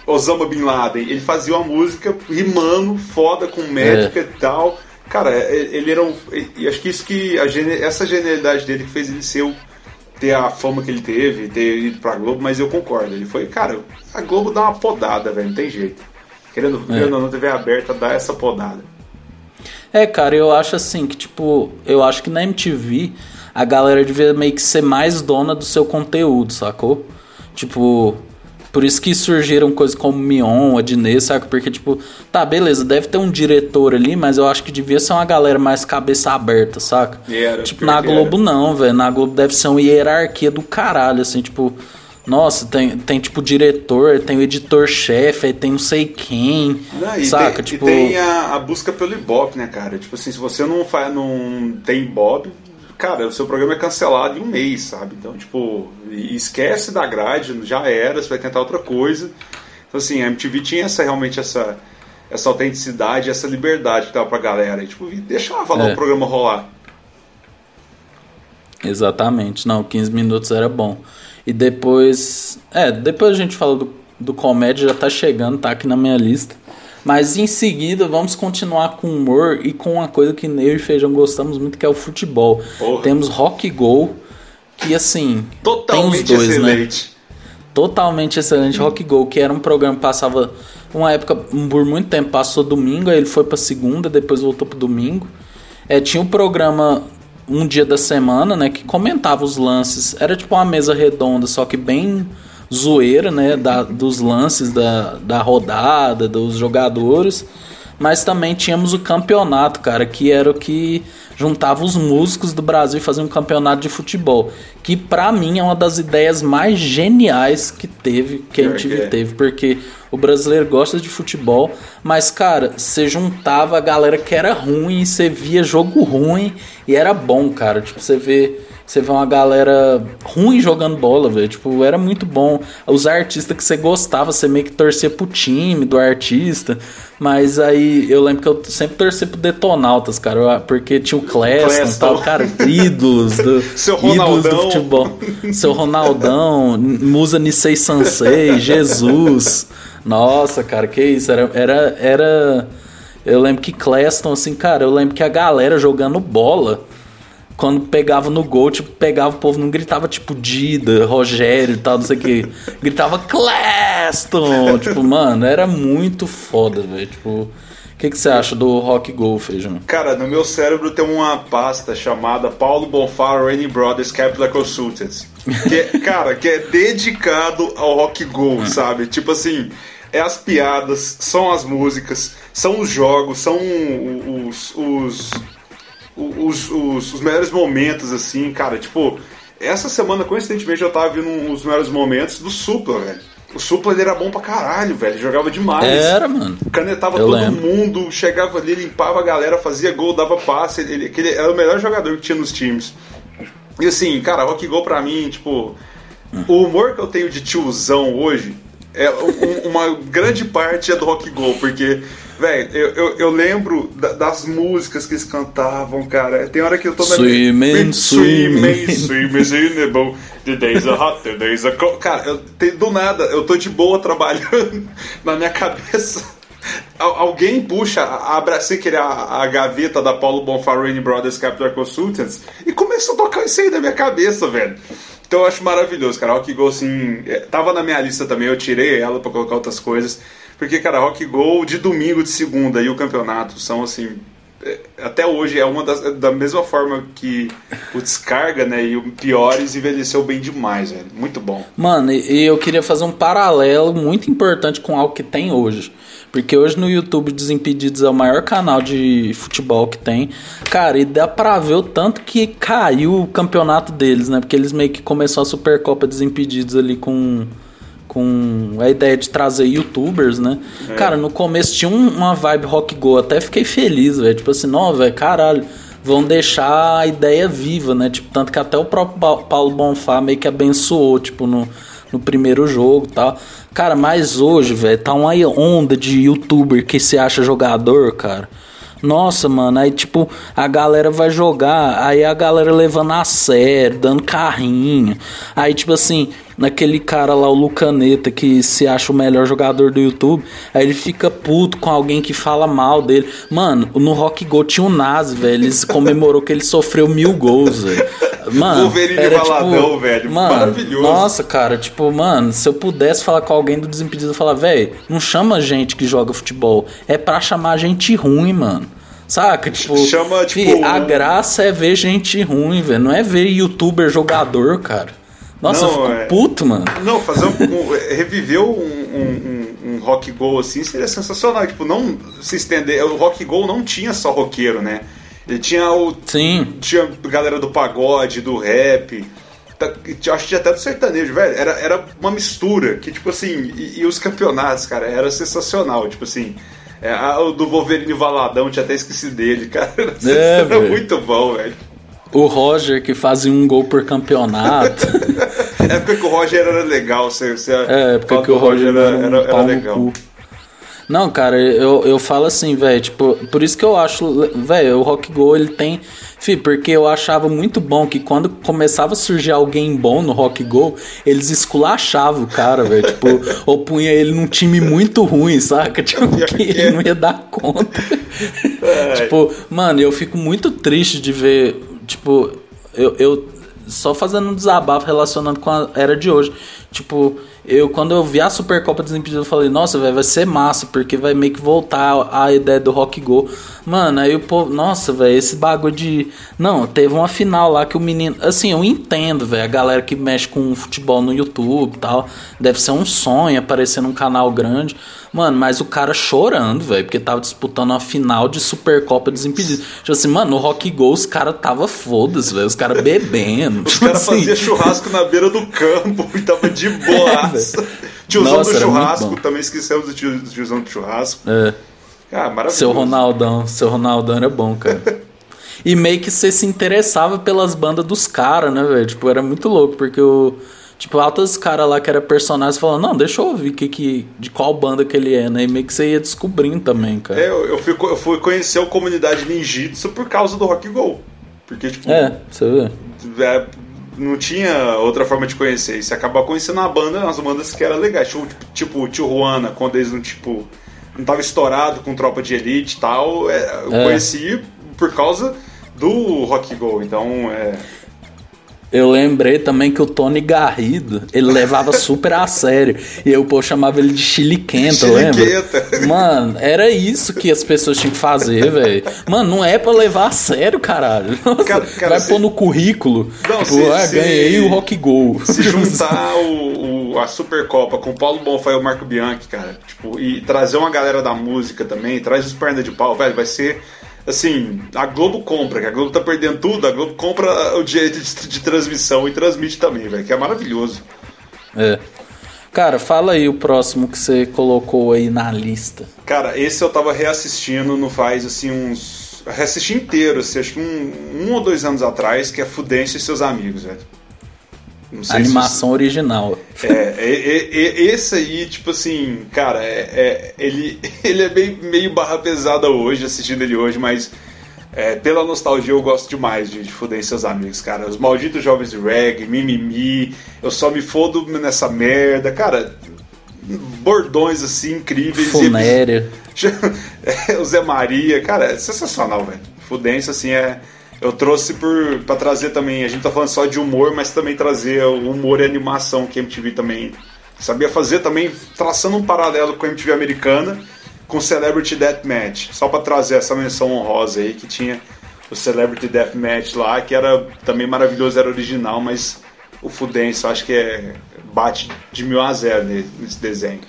Osama Bin Laden. Ele fazia uma música rimando, foda, com médica é. e tal. Cara, é, ele era um. E acho que isso que. A, essa genialidade dele que fez ele ser o, ter a fama que ele teve, ter ido pra Globo, mas eu concordo. Ele foi, cara, a Globo dá uma podada, velho, não tem jeito. Querendo, é. querendo ou não, TV aberta dá essa podada. É, cara, eu acho assim que, tipo, eu acho que na MTV a galera devia meio que ser mais dona do seu conteúdo, sacou? Tipo, por isso que surgiram coisas como Mion, Adnê, saca? Porque, tipo, tá, beleza, deve ter um diretor ali, mas eu acho que devia ser uma galera mais cabeça aberta, saca? Era, tipo, na Globo não, velho. Na Globo deve ser uma hierarquia do caralho, assim, tipo. Nossa, tem, tem tipo diretor, tem o editor-chefe, tem não sei quem. Não, saca? Tem, tipo... e tem a, a, busca pelo Ibope, né, cara? Tipo assim, se você não faz, não tem Ibope, cara, o seu programa é cancelado em um mês, sabe? Então, tipo, esquece da grade, já era, você vai tentar outra coisa. Então, assim, a MTV tinha essa, realmente essa, essa autenticidade, essa liberdade que dava pra galera. E, tipo, deixa lá é. o programa rolar. Exatamente, não, 15 minutos era bom. E depois. É, depois a gente fala do, do comédia, já tá chegando, tá aqui na minha lista. Mas em seguida vamos continuar com humor e com uma coisa que eu e Feijão gostamos muito, que é o futebol. Porra. Temos Rock Go, que assim. Totalmente tem os dois, né? excelente. Né? Totalmente excelente. Rock Go, que era um programa que passava. Uma época, por muito tempo, passou domingo, aí ele foi pra segunda, depois voltou pro domingo. É, tinha o um programa um dia da semana, né, que comentava os lances. Era tipo uma mesa redonda, só que bem zoeira, né, da, dos lances da, da rodada, dos jogadores, mas também tínhamos o campeonato, cara, que era o que juntava os músicos do Brasil e fazia um campeonato de futebol, que para mim é uma das ideias mais geniais que teve, que a gente é. teve, porque o brasileiro gosta de futebol, mas cara, você juntava a galera que era ruim, e você via jogo ruim e era bom, cara, tipo, você vê você vê uma galera ruim jogando bola, velho. Tipo, era muito bom. Os artistas que você gostava, você meio que torcia pro time do artista. Mas aí eu lembro que eu sempre torci pro Detonautas, cara. Porque tinha o Cleston e tal, cara, ídolos do, Seu ídolos do futebol. Seu Ronaldão, Musa Nisei Sansei, Jesus. Nossa, cara, que isso. Era. era, era... Eu lembro que Cleston, assim, cara, eu lembro que a galera jogando bola quando pegava no gol, tipo, pegava o povo, não gritava tipo Dida, Rogério e tal, não sei o que. Gritava Cleston! tipo, mano, era muito foda, velho. Tipo, o que, que você acha do Rock Go, Feijão? Cara, no meu cérebro tem uma pasta chamada Paulo Bonfaro Rainy Brothers Capital Consultants. Que, é, cara, que é dedicado ao Rock Go, hum. sabe? Tipo assim, é as piadas, são as músicas, são os jogos, são os, os os, os, os melhores momentos, assim, cara, tipo, essa semana, coincidentemente, eu tava vendo os melhores momentos do Supla, velho. O Supla ele era bom pra caralho, velho. Jogava demais. Era, mano. Canetava eu todo lembro. mundo, chegava ali, limpava a galera, fazia gol, dava passe. Ele, ele era o melhor jogador que tinha nos times. E assim, cara, rock gol pra mim, tipo. O humor que eu tenho de tiozão hoje é um, uma grande parte é do rock go, porque Velho, eu, eu, eu, lembro da, das músicas que eles cantavam, cara. Tem hora que eu tô na Swimming, swimming, swimming in the days are hot, the days are cold. Cara, eu, do nada, eu tô de boa trabalhando na minha cabeça. Alguém puxa, abre assim que a, a gaveta da Paulo Bonfarini Brothers Capital Consultants e começou a tocar isso aí na minha cabeça, velho. Então eu acho maravilhoso, cara. Rock Go, assim, é, tava na minha lista também, eu tirei ela para colocar outras coisas. Porque, cara, Rock Go de domingo, de segunda e o campeonato são, assim, é, até hoje é uma das, da mesma forma que o Descarga, né, e o Piores envelheceu bem demais, velho. Muito bom. Mano, e eu queria fazer um paralelo muito importante com algo que tem hoje. Porque hoje no YouTube Desimpedidos é o maior canal de futebol que tem. Cara, e dá pra ver o tanto que caiu o campeonato deles, né? Porque eles meio que começou a Supercopa Desimpedidos ali com com a ideia de trazer youtubers, né? É. Cara, no começo tinha uma vibe rock go, até fiquei feliz, velho. Tipo assim, não, velho, caralho, vão deixar a ideia viva, né? Tipo, tanto que até o próprio Paulo Bonfá meio que abençoou, tipo, no, no primeiro jogo tal. Cara, mas hoje, velho, tá uma onda de youtuber que se acha jogador, cara. Nossa, mano, aí tipo, a galera vai jogar, aí a galera levando a sério, dando carrinho. Aí, tipo assim, naquele cara lá, o Lucaneta, que se acha o melhor jogador do YouTube, aí ele fica puto com alguém que fala mal dele. Mano, no Rock Go tinha um Nazi, velho. Ele comemorou que ele sofreu mil gols, velho. Mano, Wolverine era, baladão, tipo, velho. Mano, Maravilhoso. Nossa, cara, tipo, mano, se eu pudesse falar com alguém do Desimpedido, eu falar, velho, não chama gente que joga futebol. É pra chamar gente ruim, mano. Saca? Tipo, Chama, tipo, a graça é ver gente ruim, velho. Não é ver youtuber jogador, cara. Nossa, não, eu fico é... puto, mano. Não, fazer um, um reviver um, um, um, rock go assim seria sensacional. Tipo, não se estender. O rock go não tinha só roqueiro, né? Ele tinha o. Sim. Tinha galera do pagode, do rap. Tá, acho que até do sertanejo, velho. Era, era uma mistura que, tipo assim. E, e os campeonatos, cara, era sensacional. Tipo assim. É, a, o do Wolverine Valadão, tinha até esquecido dele, cara. É, era muito bom, velho. O Roger que fazia um gol por campeonato. é porque o Roger era legal. Você, você é, porque o Roger, Roger era, era, um era legal. Não, cara, eu, eu falo assim, velho, tipo, por isso que eu acho, velho, o Rock Go ele tem, fi, porque eu achava muito bom que quando começava a surgir alguém bom no Rock Go, eles esculachavam o cara, velho, tipo, ou punha ele num time muito ruim, saca? Tipo, que ele não ia dar conta. É. tipo, mano, eu fico muito triste de ver Tipo, eu, eu só fazendo um desabafo relacionando com a era de hoje. Tipo, eu quando eu vi a Supercopa Desimpedido, eu falei, nossa, velho, vai ser massa, porque vai meio que voltar a ideia do Rock Go. Mano, aí o povo, nossa, velho, esse bagulho de. Não, teve uma final lá que o menino. Assim, eu entendo, velho, a galera que mexe com futebol no YouTube e tal. Deve ser um sonho aparecer num canal grande. Mano, mas o cara chorando, velho, porque tava disputando uma final de Supercopa Desimpedido. Tipo assim, mano, no Rock Go os caras tava foda-se, velho, os caras bebendo. os caras assim. faziam churrasco na beira do campo e tava de boaça. É, tiozão Nossa, do churrasco, também esquecemos do tio, tiozão do churrasco. É. Ah, maravilhoso. Seu Ronaldão, seu Ronaldão era bom, cara. e meio que você se interessava pelas bandas dos caras, né, velho? Tipo, era muito louco, porque o. Tipo, altos caras lá que era personagens falando, não, deixa eu ouvir que, que, de qual banda que ele é, né? E meio que você ia descobrindo também, cara. É, eu, eu, fui, eu fui conhecer a comunidade ninjitsu por causa do Rock Go. Porque, tipo. É, você vê. É, não tinha outra forma de conhecer. E você acaba conhecendo uma banda, umas bandas que eram legais. Tipo, tipo Tijuana, quando eles não, tipo não tava estourado com tropa de elite e tal. É, eu é. conheci por causa do Rock Go. Então, é, eu lembrei também que o Tony Garrido, ele levava super a sério. E eu, pô, chamava ele de chiliquenta, lembra? Mano, era isso que as pessoas tinham que fazer, velho. Mano, não é pra levar a sério, caralho. Nossa, cara, cara, vai se... pôr no currículo. Não, tipo, se, ah, se... ganhei o Rock Go. Se juntar o, o, a Supercopa com o Paulo Bonfá e o Marco Bianchi, cara, tipo, e trazer uma galera da música também, traz os pernas de pau, velho, vai ser assim, a Globo compra, que a Globo tá perdendo tudo, a Globo compra o direito de, de transmissão e transmite também, velho, que é maravilhoso. É. Cara, fala aí o próximo que você colocou aí na lista. Cara, esse eu tava reassistindo não faz assim uns. Reassisti inteiro, assim, acho que um, um ou dois anos atrás, que é Fudência e seus amigos, velho. Animação se... original. É, é, é, é, esse aí, tipo assim, cara, é, é, ele, ele é meio, meio barra pesada hoje, assistindo ele hoje, mas é, pela nostalgia eu gosto demais de, de foder seus amigos, cara. Os malditos jovens de reggae, mimimi, eu só me fodo nessa merda, cara. Bordões assim incríveis. Funéria. o Zé Maria, cara, é sensacional, velho. Fudência, assim, é eu trouxe por para trazer também. A gente tá falando só de humor, mas também trazer o humor e animação que a MTV também sabia fazer também, traçando um paralelo com a MTV americana com Celebrity Deathmatch. Só pra trazer essa menção honrosa aí, que tinha o Celebrity Deathmatch lá, que era também maravilhoso, era original, mas o Fudêncio acho que é, bate de mil a zero nesse desenho.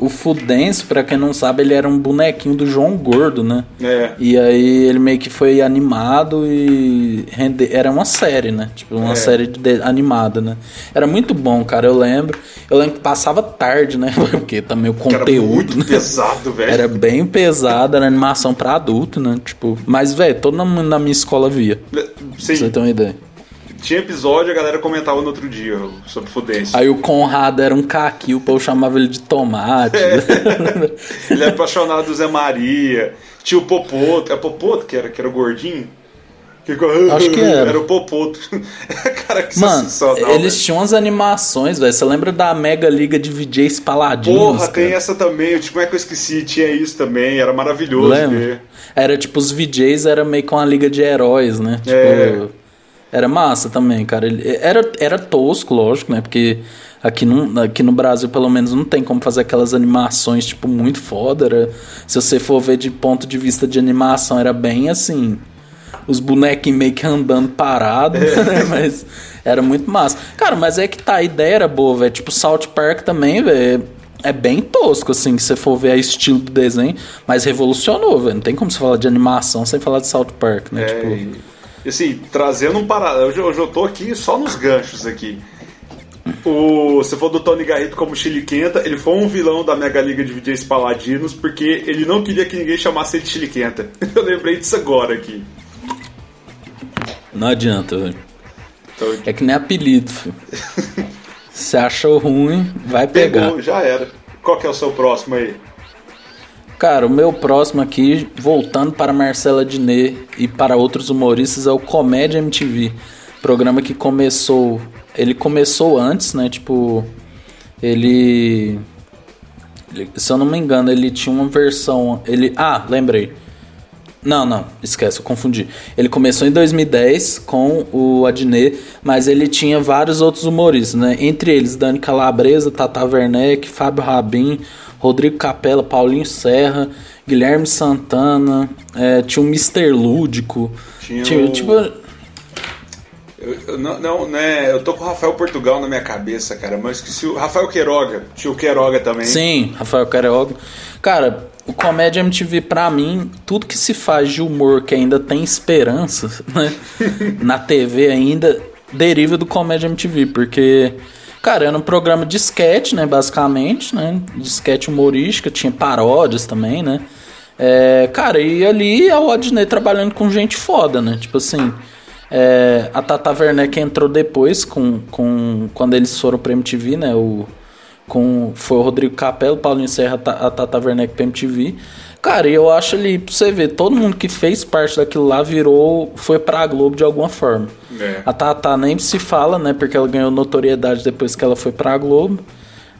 O Fudêncio, pra quem não sabe, ele era um bonequinho do João Gordo, né? É. E aí ele meio que foi animado e rende... era uma série, né? Tipo, uma É. série de... animada, né? Era muito bom, cara, eu lembro. Eu lembro que passava tarde, né? Porque também o Que era conteúdo, muito né? pesado, velho. Era bem pesado, era animação pra adulto, né? Tipo, mas, velho, todo mundo na minha escola via. Pra você Sim, ter uma ideia. Tinha episódio, a galera comentava no outro dia sobre Fudêncio. Aí o Conrado era um caqui, o povo chamava ele de tomate. Ele é apaixonado do Zé Maria. Tinha o Popoto. É Popoto que era, que era o gordinho? Que ficou- Acho que era. Era o Popoto. Cara, que Mano, eles velho. tinham umas animações, velho. Você lembra da Mega Liga de VJs Paladinos? Porra, cara? tem essa também. Tipo, como é que eu esqueci? Tinha isso também. Era maravilhoso Lembra? ver. Era tipo, os VJs era meio com uma liga de heróis, né? Tipo, É. era massa também, cara. Ele- Era, era tosco, lógico, né? Porque aqui no, aqui no Brasil, pelo menos, não tem como fazer aquelas animações, tipo, muito foda. Era, se você for ver de ponto de vista de animação, era bem assim. Os bonequinhos meio que andando parado, né? Mas era muito massa. Cara, mas é que tá, a ideia era boa, velho. Tipo, South Park também, velho. É bem tosco, assim, se você for ver a estilo do desenho, mas revolucionou, velho. Não tem como você falar de animação sem falar de South Park, né? É, tipo, assim, trazendo um paralelo. Hoje, hoje eu tô aqui só nos ganchos aqui. O, se for do Tony Garrido como Chiliquenta, ele foi um vilão da Mega Liga de VJs Paladinos porque ele não queria que ninguém chamasse ele de Chiliquenta. Eu lembrei disso agora aqui. não adianta, velho. Então, É que nem apelido, filho. Se achou ruim, vai pegar. pegou, já era. Qual que é o seu próximo aí? Cara, o meu próximo aqui, voltando para Marcela Diné e para outros humoristas, é o Comédia MTV. Programa que começou. Ele começou antes, né? Tipo. Ele. Se eu não me engano, ele tinha uma versão. Ele. Ah, lembrei. Não, não, esquece, eu confundi. Ele começou em 2010 com o Adnet, mas ele tinha vários outros humoristas, né? Entre eles, Dani Calabresa, Tata Werneck, Fábio Rabin, Rodrigo Capella, Paulinho Serra, Guilherme Santana, é, tinha o Mr. Lúdico. Tinha Tinha, o- tipo, Eu, eu não, não, né? Eu tô com o Rafael Portugal na minha cabeça, cara, mas esqueci o Rafael Queiroga. Tinha o Queiroga também. Sim, Rafael Carioca. Cara, o Comédia MTV, pra mim, tudo que se faz de humor que ainda tem esperança, né? na TV ainda, deriva do Comédia MTV, porque, cara, era um programa de sketch, né? Basicamente, né? De sketch humorística, tinha paródias também, né? É, cara, e ali é o Adney trabalhando com gente foda, né? Tipo assim. é, a Tata Werneck entrou depois, com, com, quando eles foram pra MTV, né? O, com, foi o Rodrigo Capello, Paulinho Serra, a a Tata Werneck pra MTV. Cara, e eu acho ali, pra você ver, todo mundo que fez parte daquilo lá virou, foi pra Globo de alguma forma. É. A Tata nem se fala, né? Porque ela ganhou notoriedade depois que ela foi pra Globo.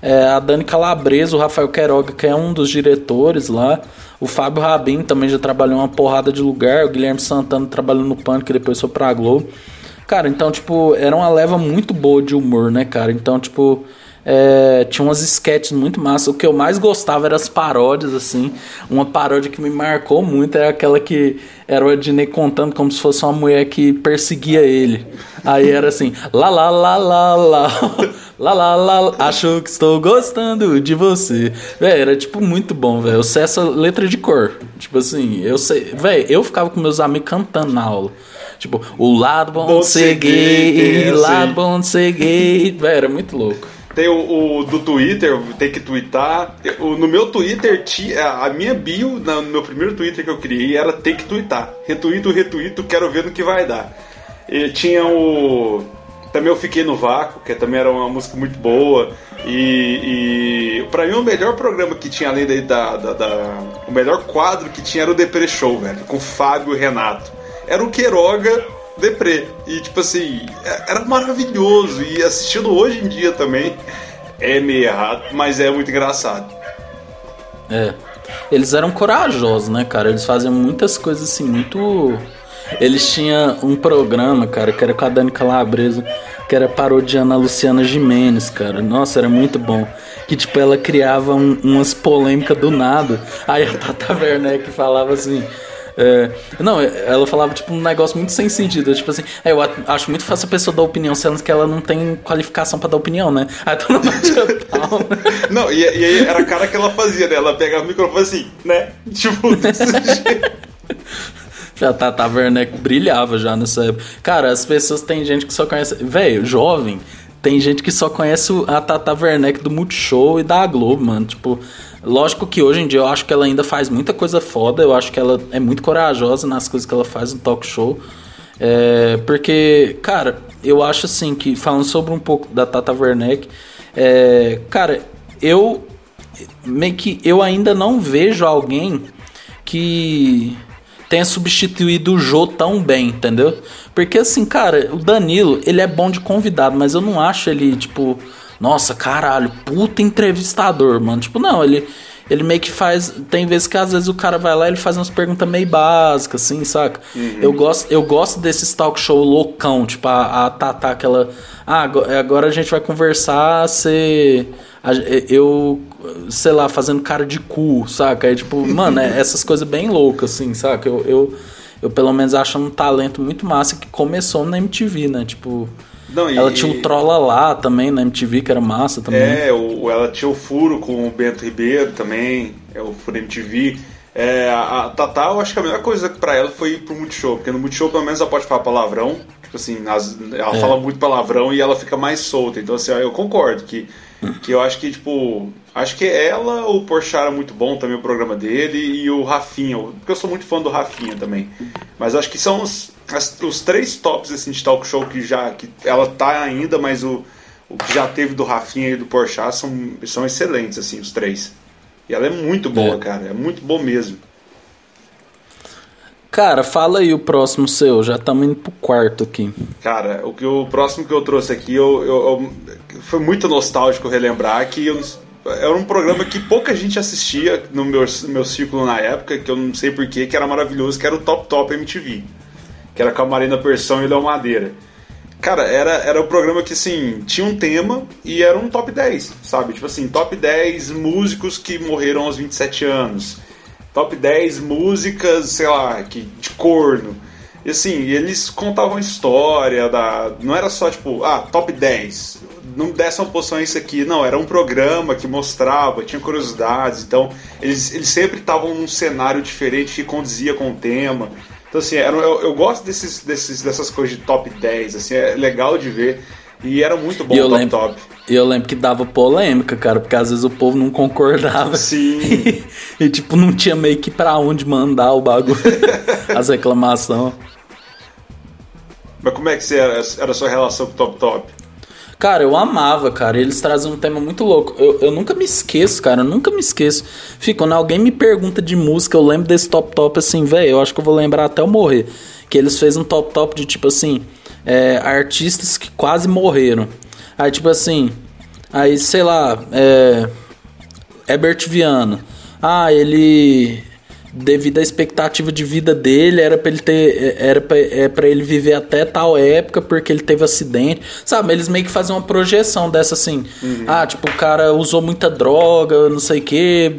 É, a Dani Calabresa, o Rafael Queiroga, que é um dos diretores lá. O Fábio Rabin também já trabalhou uma porrada de lugar. O Guilherme Santana trabalhou no Pânico, que depois foi pra Globo. Cara, então, tipo, era uma leva muito boa de humor, né, cara? Então, tipo, é, tinha umas sketches muito massas. O que eu mais gostava eram as paródias, assim. Uma paródia que me marcou muito era aquela que era o Ednei contando como se fosse uma mulher que perseguia ele. Aí era assim, lá lá lá lá lá, lá lá lá, acho que estou gostando de você. Véi, era tipo muito bom, velho. Eu sei essa letra de cor. Tipo assim, eu sei. Véi, eu ficava com meus amigos cantando na aula. Tipo, o lado bom, Bom de ser gay, gay, é o lado bom de ser gay. Véi, era muito louco. Tem o, o do Twitter, tem que twittar. O- no meu Twitter, a minha bio, no meu primeiro Twitter que eu criei, era tem que twittar. Retuito, retuito, quero ver no que vai dar. E tinha o. Também eu fiquei no vácuo, que também era uma música muito boa. E, e pra mim o melhor programa que tinha além da, da, da- O melhor quadro que tinha era o Depre Show, velho, com Fábio e Renato. Era o Queiroga Deprê. E tipo assim, é- era maravilhoso. E assistindo hoje em dia também é meio errado, mas é muito engraçado. É. Eles eram corajosos, né, cara? Eles faziam muitas coisas assim, muito. Eles tinham um programa, cara, que era com a Dani Calabresa, que era parodiando a Luciana Jimenez, cara. Nossa, era muito bom. que tipo ela criava um, umas polêmicas do nada. Aí a Tata Werneck falava assim. É, não, ela falava tipo um negócio muito sem sentido. Tipo assim, é, eu acho muito fácil a pessoa dar opinião, sendo que ela não tem qualificação para dar opinião, né? Aí todo mundo pau, né? Não, e, e aí era a cara que ela fazia, né? Ela pegava o microfone assim, né? Tipo. Já Tata Werneck brilhava já nessa época. Cara, as pessoas tem gente que só conhece. Velho, jovem, tem gente que só conhece a Tata Werneck do Multishow e da Globo, mano. Tipo, lógico que hoje em dia eu acho que ela ainda faz muita coisa foda. Eu acho que ela é muito corajosa nas coisas que ela faz no talk show. É, porque, cara, eu acho assim que, falando sobre um pouco da Tata Werneck, é, cara, eu meio que eu ainda não vejo alguém que tenha substituído o Jô tão bem, entendeu? Porque assim, cara, o Danilo, ele é bom de convidado, mas eu não acho ele, tipo, nossa, caralho, puta entrevistador, mano. Tipo, não, ele ele meio que faz. Tem vezes que às vezes o cara vai lá e ele faz umas perguntas meio básicas, assim, saca? Uhum. Eu, gosto, eu gosto desses talk show loucão, tipo, a, a Tata, aquela. Ah, agora a gente vai conversar, ser eu, sei lá, fazendo cara de cu, saca? É tipo, mano, é essas coisas bem loucas, assim, saca? Eu, eu, eu pelo menos acho um talento muito massa que começou na MTV, né? Tipo. Não, e, ela tinha o Trolla lá também na MTV, que era massa também. É, o, ela tinha o Furo com o Bento Ribeiro também, é o Furo MTV. É, a, a Tatá, eu acho que a melhor coisa para ela foi ir pro Multishow, porque no Multishow pelo menos ela pode falar palavrão, tipo assim, nas, ela é. fala muito palavrão e ela fica mais solta. Então, assim, eu concordo que que eu acho que, tipo, acho que ela, o Porchat era muito bom também o programa dele e o Rafinha, porque eu sou muito fã do Rafinha também. Mas acho que são os, as, os três tops assim, de talk show que já que ela tá ainda, mas o, o que já teve do Rafinha e do Porchat são, são excelentes assim, os três. E ela é muito boa, é. cara, é muito boa mesmo. Cara, fala aí o próximo seu, já estamos indo pro quarto aqui. Cara, o, que, o próximo que eu trouxe aqui, eu, eu, eu foi muito nostálgico relembrar que eu, era um programa que pouca gente assistia no meu, no meu círculo na época, que eu não sei porquê, que era maravilhoso, que era o Top Top MTV. Que era com a Marina Persson e Léo Madeira. Cara, era, era um programa que, assim, tinha um tema e era um top 10, sabe? Tipo assim, top 10 músicos que morreram aos 27 anos top 10 músicas, sei lá, que, de corno. E assim, eles contavam história da. Não era só tipo, ah, top 10. Não dessa uma posição isso aqui. Não, era um programa que mostrava, tinha curiosidades. Então, eles, eles sempre estavam num cenário diferente que condizia com o tema. Então, assim, era, eu, eu gosto desses, desses, dessas coisas de top 10. Assim, é legal de ver. E era muito bom o Top lembro, Top. E eu lembro que dava polêmica, cara, porque às vezes o povo não concordava. Sim. E, e tipo, não tinha meio que pra onde mandar o bagulho, as reclamações. Mas como é que você era, era a sua relação com o Top Top? Cara, eu amava, cara. Eles trazem um tema muito louco. Eu, eu nunca me esqueço, cara. Eu nunca me esqueço. Fico, quando alguém me pergunta de música, eu lembro desse top top assim, velho. Eu acho que eu vou lembrar até eu morrer. Que eles fez um top top de tipo assim é, artistas que quase morreram. Aí, tipo assim, aí, sei lá, é, Herbert Viana. Ah, ele devido à expectativa de vida dele, era para ele ter era para é para ele viver até tal época porque ele teve acidente. Sabe, eles meio que fazem uma projeção dessa assim. Uhum. Ah, tipo, o cara usou muita droga, não sei o que,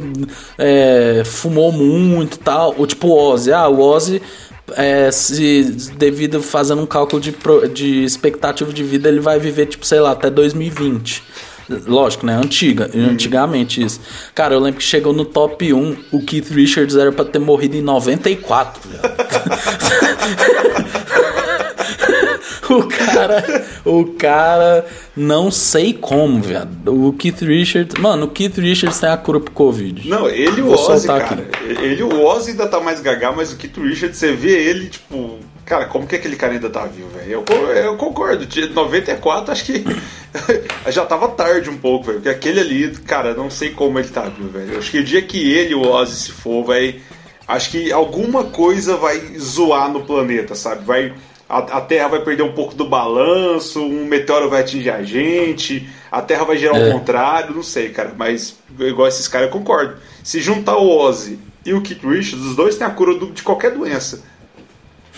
é, fumou muito, tal, ou tipo o Ozzy, ah, o Ozzy é, se devido fazendo um cálculo de, de expectativa de vida, ele vai viver, tipo, sei lá, até 2020. Lógico, né? Antiga, uhum. antigamente isso. Cara, eu lembro que chegou no top 1, o Keith Richards era pra ter morrido em 94. o cara, o cara, não sei como, viado. O Keith Richards, mano, o Keith Richards tem a cura pro Covid. Não, ele e o Ozzy, cara. Aqui. Ele o Ozzy ainda tá mais gaga, mas o Keith Richards, você vê ele, tipo, cara, como que aquele cara ainda tá vivo, velho? Eu, eu concordo, de 94 acho que já tava tarde um pouco, velho, porque aquele ali, cara, não sei como ele tá vivo, velho. Acho que o dia que ele o Ozzy se for, vai acho que alguma coisa vai zoar no planeta, sabe? Vai a, Terra vai perder um pouco do balanço, um meteoro vai atingir a gente, a Terra vai girar é. ao contrário, não sei, cara. Mas igual esses caras, eu concordo. Se juntar o Ozzy e o Keith Richards, os dois têm a cura de qualquer doença.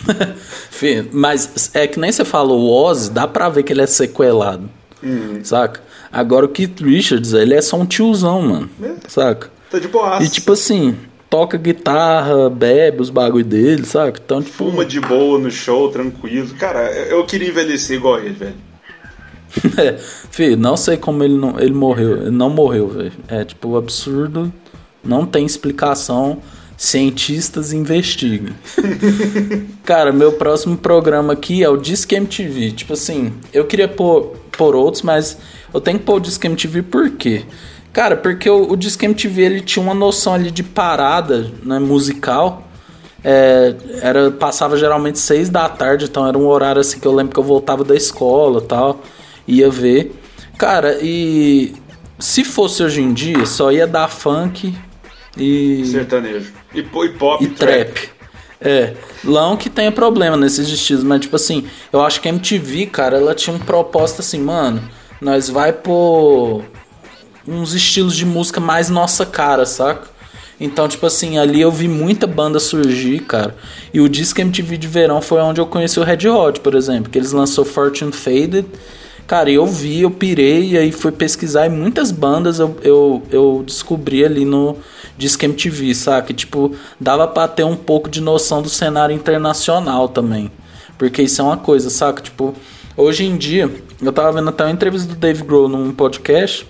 mas é que nem você falou, o Ozzy, dá pra ver que ele é sequelado. Uhum. Saca? Agora o Keith Richards, ele é só um tiozão, mano. É. Saca? Tá de boa. E tipo assim, toca guitarra, bebe os bagulho dele, saca? Então, tipo... Fuma de boa no show, tranquilo. Cara, eu queria envelhecer igual ele, velho. é, filho, não sei como ele não, ele morreu. Ele não morreu, velho. É tipo absurdo. Não tem explicação. Cientistas investiguem. Cara, meu próximo programa aqui é o Disque MTV. Tipo assim, eu queria pôr, pôr outros, mas eu tenho que pôr o Disque MTV por quê? Cara, porque o, o Disque MTV ele tinha uma noção ali de parada né, musical. É, era passava geralmente seis da tarde, então era um horário assim que eu lembro que eu voltava da escola tal, ia ver. Cara, e se fosse hoje em dia, só ia dar funk e. Sertanejo. E, e pop e trap. trap. É, não que tenha problema nesses estilos, mas tipo assim, eu acho que a MTV, cara, ela tinha um propósito assim, mano, nós vai pôr uns estilos de música mais nossa cara, saca? Então, tipo assim, ali eu vi muita banda surgir, cara. E o disco MTV de verão foi onde eu conheci o Red Hot, por exemplo, que eles lançou Fortune Faded. Cara, eu vi, eu pirei e aí fui pesquisar e muitas bandas eu, eu, eu descobri ali no Disque MTV, saca? Tipo, dava pra ter um pouco de noção do cenário internacional também. Porque isso é uma coisa, saca? Tipo, hoje em dia, eu tava vendo até uma entrevista do Dave Grohl num podcast.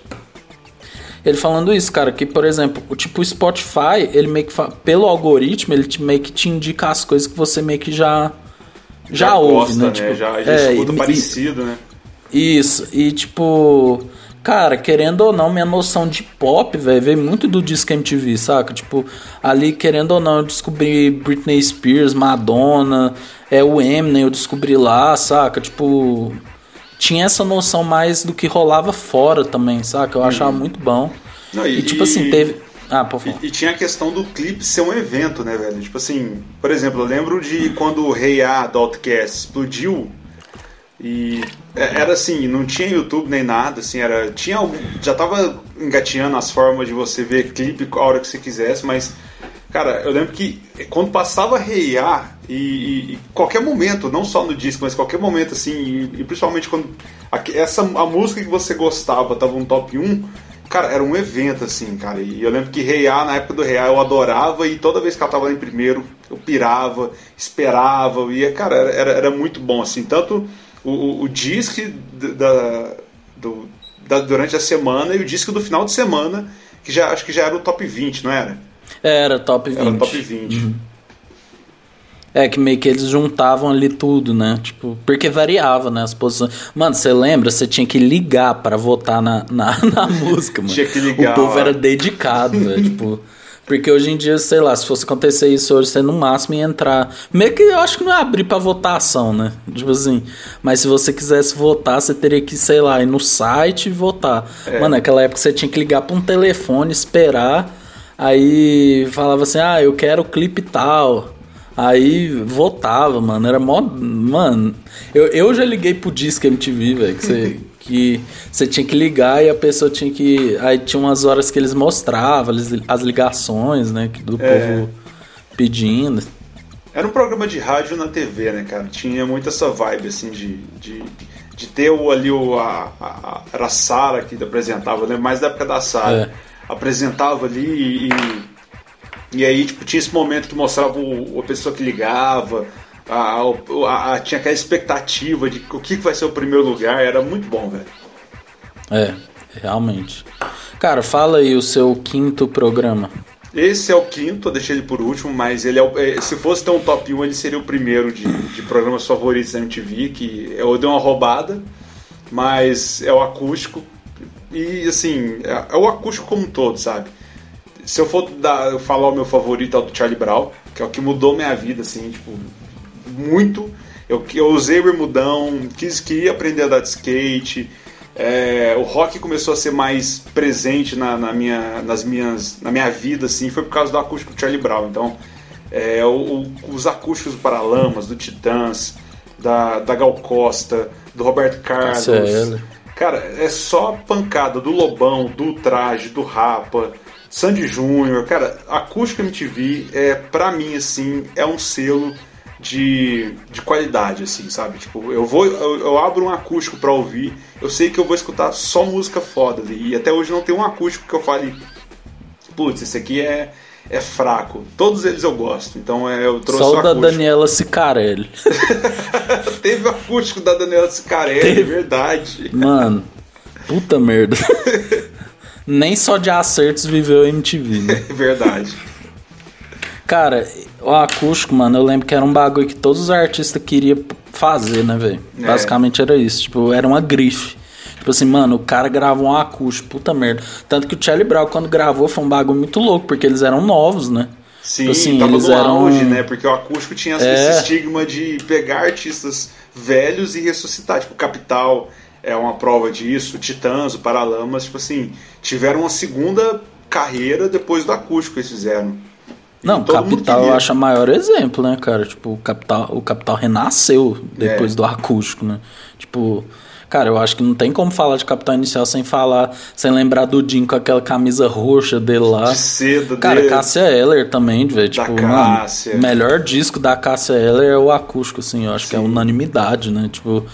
Ele falando isso, cara, que por exemplo, o tipo Spotify, ele meio que pelo algoritmo, ele te, meio que te indica as coisas que você meio que já já, já ouve, gosta, né? né? Tipo, já, já é, escuta e, parecido, né? Isso. E tipo, Cara, querendo ou não, minha noção de pop, velho, veio muito do disco MTV, saca? Tipo, ali, querendo ou não, eu descobri Britney Spears, Madonna, é o Eminem, eu descobri lá, saca? Tipo, tinha essa noção mais do que rolava fora também, saca? Eu achava uhum. muito bom. Não, e, e, tipo assim, teve. Ah, por favor. E, e, tinha a questão do clipe ser um evento, né, velho? Tipo assim, por exemplo, eu lembro de quando o Rei A do Outcast explodiu e é, era assim, não tinha YouTube nem nada, assim, era. Tinha Já tava engatinhando as formas de você ver clipe a hora que você quisesse, mas. Cara, eu lembro que quando passava reiar e, e, qualquer momento, não só no disco, mas qualquer momento, assim, e, e principalmente quando a, essa, a música que você gostava tava no top 1, cara, era um evento, assim, cara. E eu lembro que reiar, na época do reiar, eu adorava e toda vez que ela tava lá em primeiro, eu pirava, esperava, e, cara, era, era, era muito bom, assim, tanto o, o, disque da, do, da, durante a semana e o disco do final de semana, que já acho que já era o top 20, não era? Era top 20. Era top 20. Uhum. É, que meio que eles juntavam ali tudo, né? Tipo, porque variava, né? As posições. Mano, você lembra? Você tinha que ligar para votar na, na, na música, mano. tinha que ligar. O povo ó. era dedicado, velho. tipo. Porque hoje em dia, sei lá, se fosse acontecer isso hoje, você no máximo ia entrar. Meio que eu acho que não é abrir pra votação, né? Tipo assim. Mas se você quisesse votar, você teria que, sei lá, ir no site e votar. É. Mano, naquela época você tinha que ligar pra um telefone, esperar. Aí falava assim: ah, eu quero clipe tal. Aí votava, mano. Era mó. Mano, eu, eu já liguei pro Disque MTV, velho. Que você. que você tinha que ligar e a pessoa tinha que. Aí tinha umas horas que eles mostravam as ligações, né? Do é. povo pedindo. Era um programa de rádio na TV, né, cara? Tinha muito essa vibe, assim, de, de, de ter o, ali o. A, a, era a Sara que apresentava, né? Mais da época da Sara. É. Apresentava ali e. E aí, tipo, tinha esse momento que mostrava o, a pessoa que ligava, a, a, a, tinha aquela expectativa de o que vai ser o primeiro lugar, era muito bom, velho. É, realmente. Cara, fala aí o seu quinto programa. Esse é o quinto, eu deixei ele por último, mas ele é, o, é se fosse ter um top 1, ele seria o primeiro de, de programas favoritos da MTV, que eu dei uma roubada, mas é o acústico. E assim, é, é o acústico como um todo, sabe? Se eu for dar, falar o meu favorito é o do Charlie Brown, que é o que mudou minha vida, assim, tipo, muito. Eu, eu usei bermudão, quis, queria aprender a dar de skate. É, o rock começou a ser mais presente na, na, minha, nas minhas, na minha vida, assim, foi por causa do acústico do Charlie Brown. Então, é, o, o, os acústicos do Paralamas, do Titãs, da, da Gal Costa, do Roberto Carlos. É cara, é só pancada do Lobão, do Traje, do Rapa, Sandy Júnior. Cara, acústico MTV, é, pra mim, assim, é um selo de, de qualidade, assim, sabe? Tipo, eu vou, eu, eu abro um acústico pra ouvir, eu sei que eu vou escutar só música foda. E até hoje não tem um acústico que eu fale, putz, esse aqui é, é fraco. Todos eles eu gosto, então é, eu trouxe Só o da acústico. Daniela Sicarelli. Teve o acústico da Daniela Sicarelli, é Teve. verdade. Mano, puta merda. Nem só de acertos viveu a MTV, né? É verdade. Cara, o acústico, mano, eu lembro que era um bagulho que todos os artistas queriam fazer, né, velho? É. Basicamente era isso. Tipo, era uma grife. Tipo assim, mano, o cara gravou um acústico, puta merda. Tanto que o Charlie Brown, quando gravou, foi um bagulho muito louco, porque eles eram novos, né? Sim, Tipo assim, eles eram- auge, né? Porque o acústico tinha É. esse estigma de pegar artistas velhos e ressuscitar. Tipo, Capital é uma prova disso, Titãs, o Paralamas, tipo assim, tiveram uma segunda carreira depois do acústico que eles fizeram. Não, Capital eu acho o maior exemplo, né, cara? Tipo, o Capital, o Capital renasceu depois É. do acústico, né? Tipo, cara, eu acho que não tem como falar de Capital Inicial sem falar, sem lembrar do Jim com aquela camisa roxa dele lá. De cedo Cara, dele. Cássia Eller também, velho. Da Tipo, Cássia. mano, melhor disco da Cássia Eller é o acústico, assim. Eu acho que é Sim. unanimidade, né? Tipo,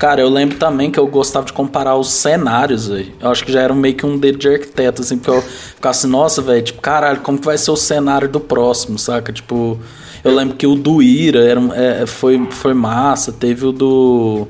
cara, eu lembro também que eu gostava de comparar os cenários, velho. Eu acho que já era meio que um dedo de arquiteto, assim, porque eu ficava assim, nossa, velho, tipo, caralho, como que vai ser o cenário do próximo, saca? Tipo, eu lembro que o do Ira era, um- é, foi, foi massa, teve o do.